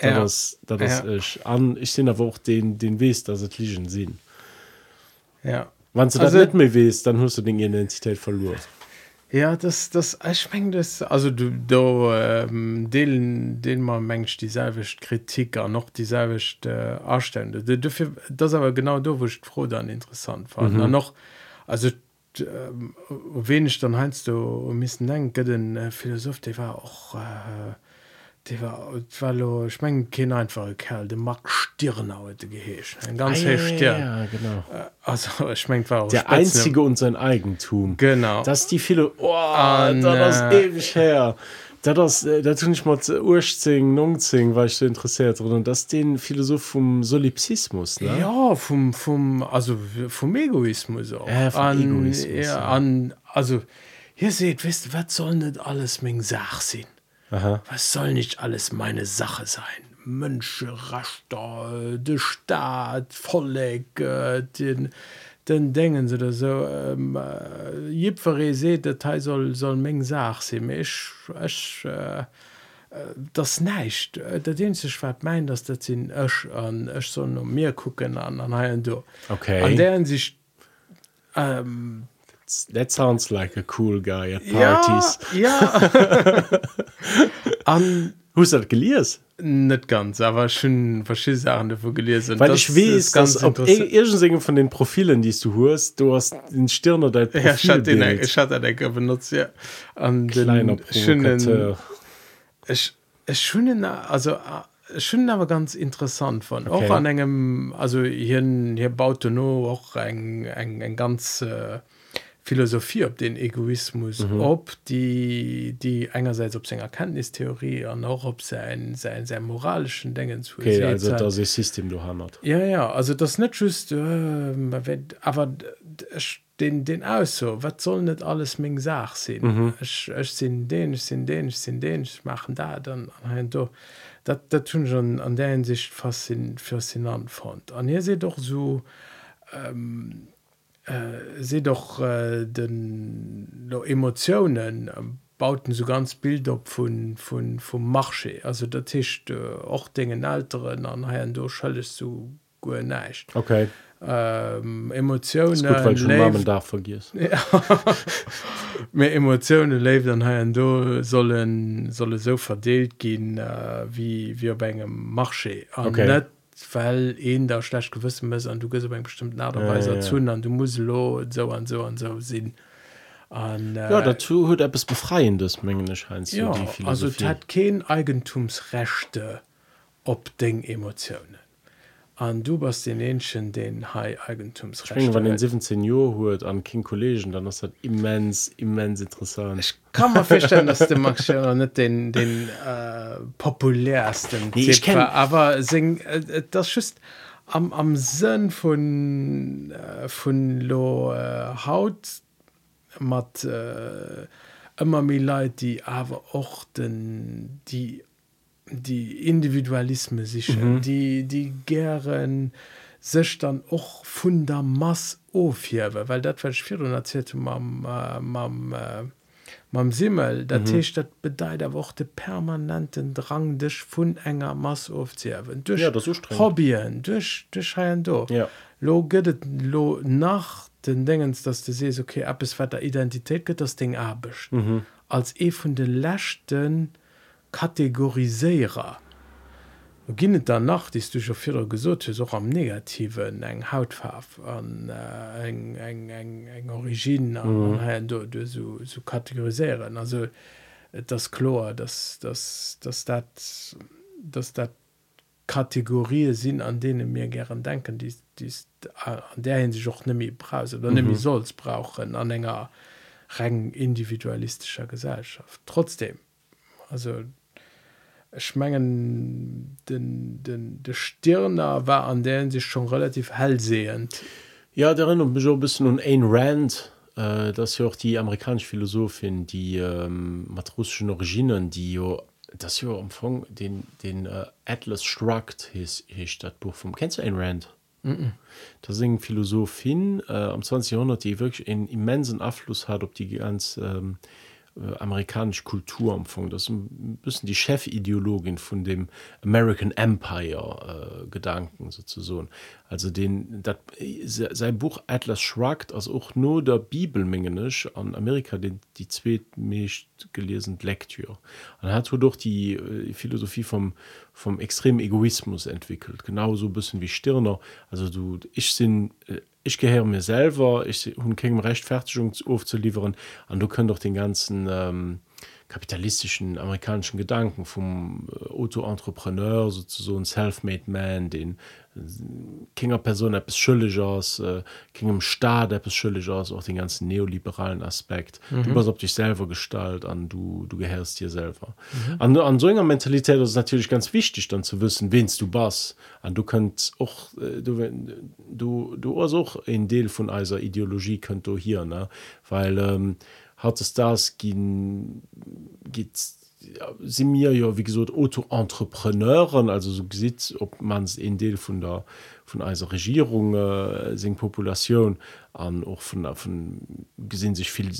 Ja. das, das ja. ich an ich sind aber auch den den west dass es Ligen sind. Ja. Wann du also, das nicht mehr west dann hast du den Identität verloren Ja das das erschwng das also du do ähm, den den man mensch dieselwicht Kritiker noch dieselwicht äh, Erstände dafür das aber genau du wurcht froh dann interessant war mhm. noch also äh, wenig dann heinst du miss denken den Philosoph der war auch äh, die war schmengen kind einfach kerl. De mag stirn heute geheescht. Ein ganz ah, ja, ja, ja, genau. Äh, also schmengt war der Spätzle. einzige und sein eigentum. Genau. Das die viele oh, An, das äh, ewig her. Da das äh, da tun ich mal urzing nungzing weil ich so interessiert und das den philosoph vom solipsismus ne? ja vom vom also vom egoismus auch. Äh, vom an, egoismus, ja, ja. an also ihr seht wisst was soll nicht alles meng sach sehen Aha. was soll nicht alles meine Sache sein? Mönsche, Raster, de Staat, Folleg, äh, den, den denken sie da so ähm, äh, Jipfere se Datei soll soll Menge Sach se ich, ich äh, äh, das neicht der ze schwa mein dass dat sinn ech an ech so no mehr gucken an an ha du okay an deren sich ähm, that sounds like a cool guy at parties. ja, ja. an hu dat geliers net ganz aber schon verschi Sachen wo gelesen. Weil das ich weiß ganz singen von den Profilen die du hörst du hast den Stirn oder ja, den, benutzt ja. An den schönen ich, ich schönen also schon aber ganz interessant von. Okay. auch an engem also hier hier baute no auch eng eng eng ganz äh, Philosophie op den Egoismus mhm. ob die die einerseits op seiner Erkenntnistheorie an auch ob sein sein sein moralischen Dingen zu okay, also sein- das ist System du hammert ja ja also das net just äh, aber den den aus so wat soll net alles Ming sag sinn Mhm. ich, ich sinn den ich sinn den ich sinn den ich machen da dann do dat dat tun schon an der hinsicht fand. An ihr se doch so ähm, äh, se doch äh, den no Emotionen äh, bauten so ganz Bild op von, von, vom Marche also der Tisch och äh, dingen alteren an haern durchschëlles so go neicht. Okay. Ähm, Emotionen da vergis [laughs] Me Emotionen le an haern do sollen solle so verdeelt gin äh, wie wir bei engem Marche okay. net weil een der schlecht gewissen muss an du gehst auf eng bestimmt naderweise Ja, ja, ja, ja. an du musst lo so an so an so sinn an äh, ja dazu hört etwas befreiendes Mengen scheint ja, die also hat kein Eigentumsrechte op den Emotionen an du bist den Enschen den hai Eigentumsrechte wenn den hat. 17 Jahre hört an King Kollegen dann ist das immens immens interessant Ich kann mir feststellen, dass der Max Scherer nicht den, den äh, populärsten Nee, ich Tipp kenn- war, aber sing, äh, das ist am, am Sinn von, äh, von lo äh, Haut mit äh, immer mehr Leute, die aber auch den, die, die Individualisme sich, mhm. die, die gern sich dann auch von der Masse aufheben, weil das, was ich vorhin erzählt habe, mam, äh, äh, mam Simmel, dat mhm. dat bedeit aber auch den permanenten Drang, dich von enger Masse aufzuheben. Durch Ja, das ist streng. Hobbyen, durch, durch Heien do. Ja. Lo gëtt lo nach den Dingens, dass du siehst, okay, ab es der Identität geht das Ding abisch. Mhm. Als e von den letzten Kategoriserer. Ginnet danach die du schon viel gesot auch am negativen eng Hautfarb an äh, eng eng eng eng Origin an, mhm. du, du so, so kategorisieren also das Chlor das das das dat das dat Kategorie sinn an denen mir gern denken die die an der hin sich auch nimi brause oder nimi solls brauchen an enger reng individualistischer Gesellschaft trotzdem also schmengen den den de Stirner war an deren sich schon relativ hellsehend Ja, der erinnert mich auch ein bisschen an Ayn Rand. Äh, das ist ja auch die amerikanische Philosophin, die ähm, mit russischen Originen, die ja, das ja am Anfang den, den äh, Atlas Shrugged hieß, hieß das Buch vom. Kennst du Ayn Rand? Das ist eine Philosophin äh, am 20. Jahrhundert, die wirklich einen immensen Einfluss hat auf die ganze ähm, äh, amerikanische Kultur am Anfang. Das ist ein bisschen die Chefideologin von dem American Empire äh, sozusagen. Also den, dat, se- sein Buch Atlas Shrugged, also auch nur der Bibelmengenisch an Amerika den, die zweitmeist gelesen Lektüre. Und er hat durch die äh, Philosophie vom, vom extremen Egoismus entwickelt. Genauso ein bisschen wie Stirner. Also du, ich sind, äh, ich gehöre mir selber, ich habe keine Rechtfertigung aufzuliefern, und du könnt doch den ganzen ähm, kapitalistischen amerikanischen Gedanken vom äh, Auto-Entrepreneur, sozusagen Self-Made Man, den keiner Person etwas schuldig aus, äh, keinem Staat etwas schuldig aus, auch den ganzen neoliberalen Aspekt. Mhm. Du bist auf dich selber gestaltet an, du, du gehörst dir selber. Mhm. An, an so einer Mentalität ist natürlich ganz wichtig, dann zu wissen, wenst du bist. Und du könnt auch, äh, du, du, du auch ein Teil von einer Ideologie, könnt du hier, ne? Weil, ähm, hat es das gehen, geht, ja, sind mir ja wie gesagt Auto-Entrepreneuren also so sieht ob man es in Deel von der von einer Regierung äh, Population an auch von von gesehen sich viel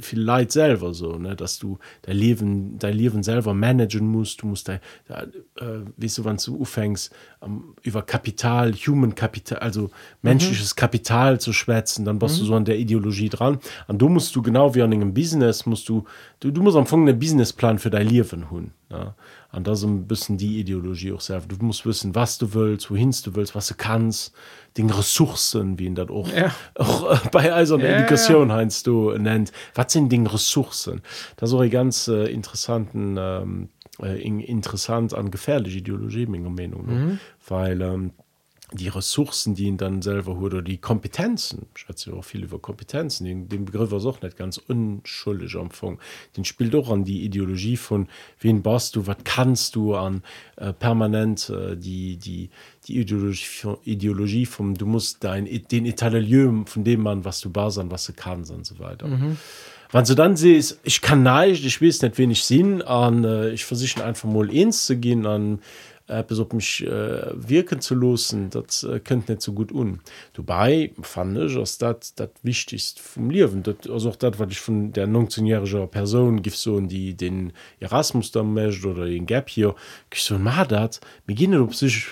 viel Leid selber so ne dass du dein Leben dein Leben selber managen musst du musst dein, da, äh, weißt du wann du ufängst ähm, über Kapital human Kapital also menschliches mhm. Kapital zu schwätzen dann bist mhm. du so an der Ideologie dran und du musst du genau wie an einem Business musst du du, du musst am Anfang einen Businessplan für dein Leben hun ja an das ein bisschen die Ideologie auch selber du musst wissen was du willst wohin du willst was du kannst den Ressourcen wie ihn das auch, Ja. auch äh, bei also Ja, ja, Education heinst du nennt was sind die Ressourcen? Das ist auch ein ganz äh, interessanten ähm, äh, interessant an gefährliche Ideologie meiner Meinung mhm. weil ähm, die Ressourcen, die ihn dann selber hat, oder die Kompetenzen, ich schätze auch viel über Kompetenzen, den, den Begriff war auch nicht ganz unschuldig am Anfang, den spielt auch an die Ideologie von, wen bist du, was kannst du an äh, permanent äh, die, die, die Ideologie, Ideologie vom, du musst dein, den Italien von dem Mann, was du bist, was du kannst und so weiter. Mhm. Wenn du dann siehst, ich kann nicht, ich weiß nicht, wen ich sind, an, äh, ich versuche einfach mal eins zu gehen, an, etwas op mich äh, wirken zu losen das äh, könnt nicht so gut un. Dabei fand ich dass das das wichtigst vom Leben. Das also auch das was ich von der 19jähriger Person so die den Erasmus da möchte oder den Gap hier so mal dat mir gehen ob sich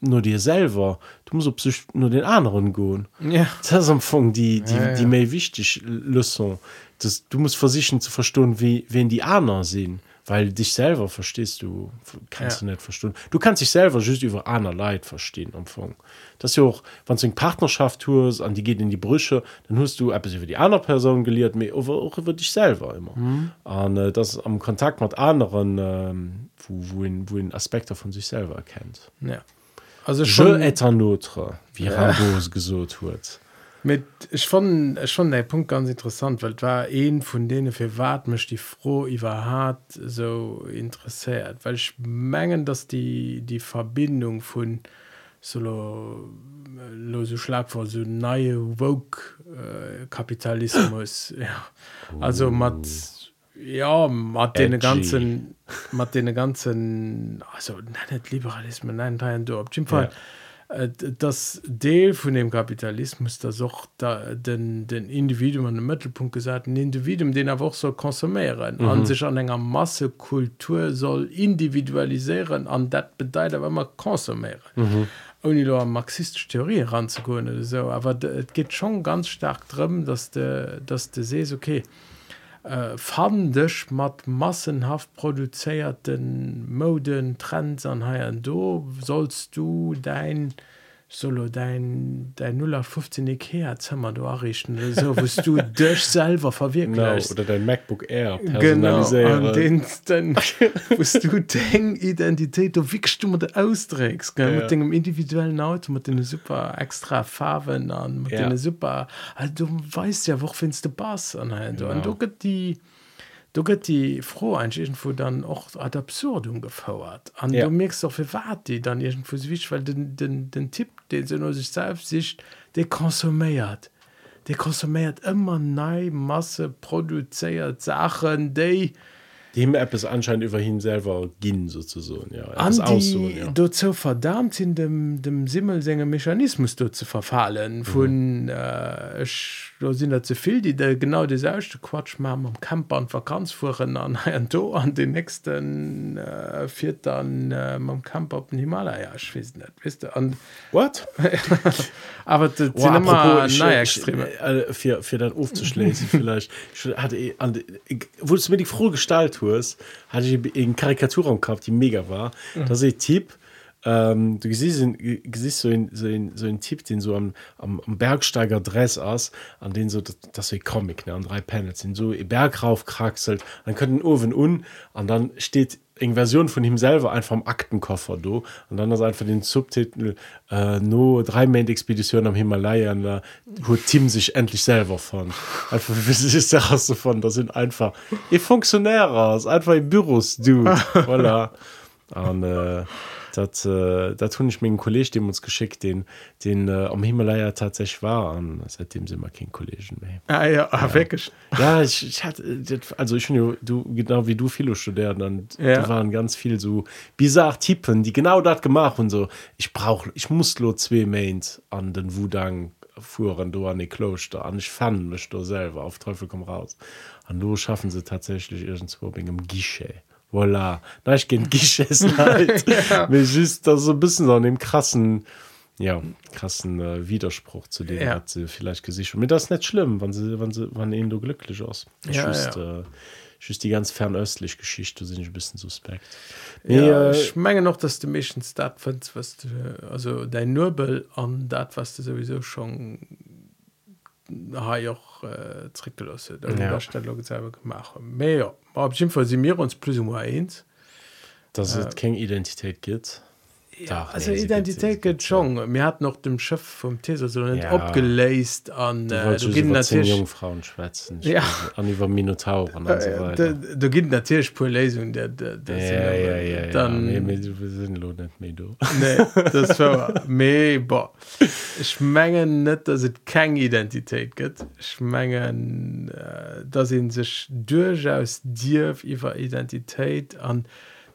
nur dir selber du musst ob sich nur den anderen gehen ja. Das am die die ja, ja. die mir wichtig Lösung. Das du musst versichern zu verstehen wie wen die anderen sehen weil dich selber verstehst du kannst ja. du nicht verstehen du kannst dich selber just über einer Leid verstehen empfang das ja auch wann du Partnerschaft tust an die geht in die Brüche dann hast du etwas über die andere Person geliert mir aber auch über dich selber immer mhm. und, äh, das am Kontakt mit anderen ähm, wo, wohin wohin Aspekte von sich selber erkennt ja also schon notre wie ja. gesucht wird mit ich fand schon der Punkt ganz interessant weil war ein von denen für wat mich die froh war hart so interessiert. Weil ich mengen dass die die Verbindung von solo lose Schlag vor so neue Vogue äh, Kapitalismus [laughs] ja. Also mat ja mat den ganzen mat den ganzen also net Liberalismus nein du op Fall. Ja Äh, das Deel von dem Kapitalismus da auch da den den Individuum an den Mittelpunkt gesagt ein Individuum den er auch soll konsumieren mhm. an sich an enger Massekultur soll individualisieren an dat bedeiht aber immer konsumieren mhm. ohne marxistische Theorie ranzugehen so aber es geht schon ganz stark drin dass der dass du siehst okay äh, fandech mat massenhaft produzéierten Moden Trends an Haiier do sollst du dein solo dein dein 015 Ikea Zimmer du errichten so wost du [laughs] dich selber verwirklichen no, oder dein MacBook Air genau den, den wost du den Identität du wickst du mit austrägst ja. mit dem individuellen Auto mit den super extra Farben an mit ja. super also, du weißt ja wo findst du Bass an genau. und du die du gëtt die froh einschichen dann och ad absurdum gefauerert an ja. du merkst doch fir wat die dann egent fuwich weil den den den Tipp den se nur sich selbst sicht de konsumiert de konsumiert immer nei masse produzéiert sachen de dem App es anscheinend über ihn selber ging sozusagen ja, so, ja. dazu verdammt in dem dem Simmelsänger Mechanismus dort zu verfallen. Von mhm. äh, ich, da sind da zu viel die da genau das erste Quatsch machen am Camper und Vakanzfuhren an Do an den nächsten äh, vier dann äh, am Camper auf den Himalaya. Ich weiß nicht wisst du und what? [laughs] Aber das wow, sind immer ich, Extreme. äh, für, für dann aufzuschließen [laughs] vielleicht. Ich hatte eh, an, ich, wurdest du mir die froh gestaltet hast hatte ich in Karikatur gehabt die mega war mhm. da se Tipp ähm, du siehst, siehst so ein, so, ein, so ein Tipp den so am, am, am Bergsteiger Dress aus an den so das, das so Comic ne an drei Panels sind so Berg rauf kraxelt dann können den Ofen un und dann steht eng Version von ihm selber einfach am Aktenkoffer do und dann das einfach den Subtitel äh, no drei Main Expedition am Himalaya. Da wo Team sich endlich selber von. Einfach [laughs] ist der hast davon? Da sind einfach ihr Funktionäre ist einfach im Büros du. [laughs] Voilà. und, äh, dat äh, dat hun ich mir einen Kolleg dem uns geschickt den den äh, am Himalaya tatsächlich war an seitdem sind wir kein Kollegen mehr. Ah, ja, ah, ja. ja ich, ich hatte also ich finde du genau wie du viele studieren und ja. da waren ganz viel so bizarre Typen die genau das gemacht und so. Ich brauche ich muss nur zwei Mains an den Wudang fuhren du an die Kloster an ich fand mich du selber auf Teufel komm raus. An du schaffen sie tatsächlich irgendwo im Guichet voilà da ich gen giches [laughs] [laughs] ja. just da so bisschen an dem krassen ja krassen äh, widerspruch zu dem ja. hat sie vielleicht gesicht mir das net schlimm wann sie wann sie wann ihnen du glücklich aus ja, just, ja. Äh, just die ganz fernöstlich geschichte sind ich ein bisschen suspekt ja, äh, ich menge noch dass du mission start was du, also dein nurbel an dat was du sowieso schon ha auch äh, trickgelose ja. gemacht. Mehr sie mir uns plus eins. Dass es keine Identität gibt ja, Doch, also nee, Identität geht schon mir hat noch dem Schiff vom Teser so nicht Ja. abgeleist an Du äh, du über zehn natürlich Jungfrauen schwätzen Ja. an über Minotauren und so äh, weiter da- da gibt natürlich pure Lesung der, der, der ja, ja, ja, ja, ja. dann Nee, wir- sind lo nicht mehr du. nee, das war [laughs] me boah. ich mengen net dass het kein Identität gibt ich mengen äh, da sind sich durchaus dir ihrer Identität an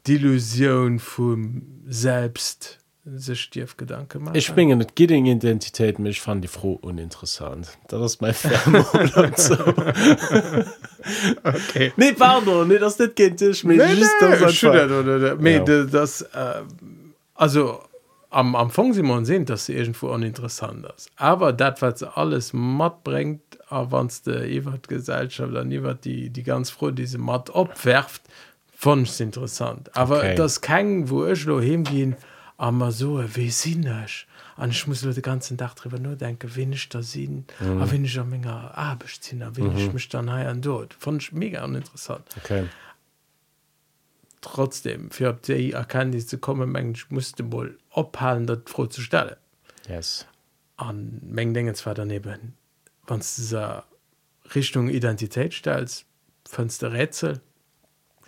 die Illusion vom selbst sich dir gedanke machen Ich bin nicht gegen Identität, aber ich fand die froh uninteressant. Das ist mein [laughs] so. okay Nee, pardon, nee, das ist nicht gegen dich. mir Nee, ist just nee, das das, de- das äh, also am Anfang sie man sehen dass sie irgendwo uninteressant ist aber das was alles matt bringt wann der Gesellschaft dann nie die die ganz froh diese matt abwerft von ist interessant aber Okay. das kein wo ich lo hingehen aber so wie sinnisch an ich muss den ganzen Tag drüber nur denken wenn ich da sehen mhm. aber wenn ich am Menge Abziehen wenn mhm. ich mich dann hier dort fand ich mega uninteressant Okay. trotzdem für die Erkenntnis zu kommen mensch musste wohl ophalen dat froh zu stellen Yes. an Mengen Dinge zwar daneben wann dieser Richtung Identität stellst fandst der Rätsel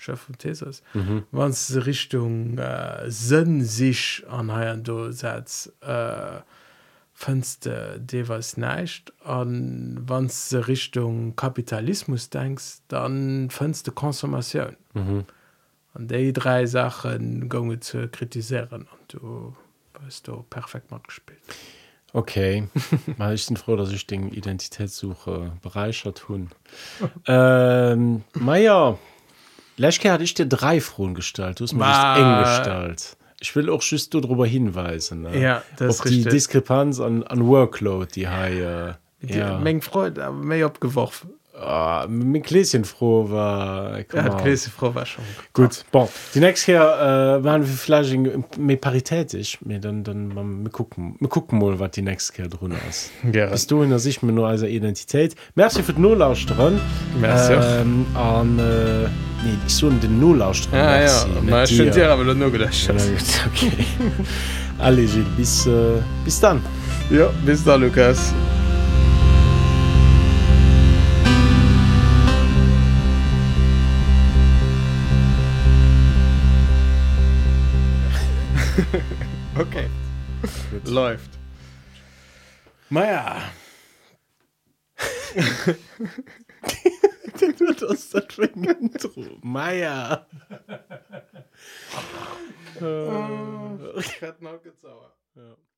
Chef und Thesis mhm. wann Richtung äh, Sinn sich an du setzt äh, fandst äh, de was neicht an wann Richtung Kapitalismus denkst dann fandst du Konsumation Mhm. an die drei Sachen gonge zu kritisieren und du hast du perfekt mal gespielt Okay. [laughs] Ich bin froh, dass ich den Identitätssuche bereichert tun. [laughs] ähm, Maja, Leschke hatte ich dir drei Frohen gestellt. Du hast mir das eng gestellt. Ich will auch just darüber hinweisen. Ne? Ja, das Auf ist die richtig. Diskrepanz an, an Workload, die hier. Äh, ja. ja. Menge Freude aber mehr abgeworfen Uh, min Kkleesien froh war ja, froh war schon gut bon. die nächst her äh, waren wir Flaging mé paritätisch mir dann dann man gucken wir gucken mal wat die nächst her run ist ja. bist du in der Sicht mir nur als Identität Merci für nullaus dran ähm, an äh, nee, ich so den nullaus ja, ja. dir. Dir, aber nur gedacht, ja, okay. [laughs] Alle bis äh, bis dann ja bis da Lukas. [laughs] okay Gut. läuft Maja [laughs] das ist das für ein Intro. Meier. ich werd noch gezauert Ja.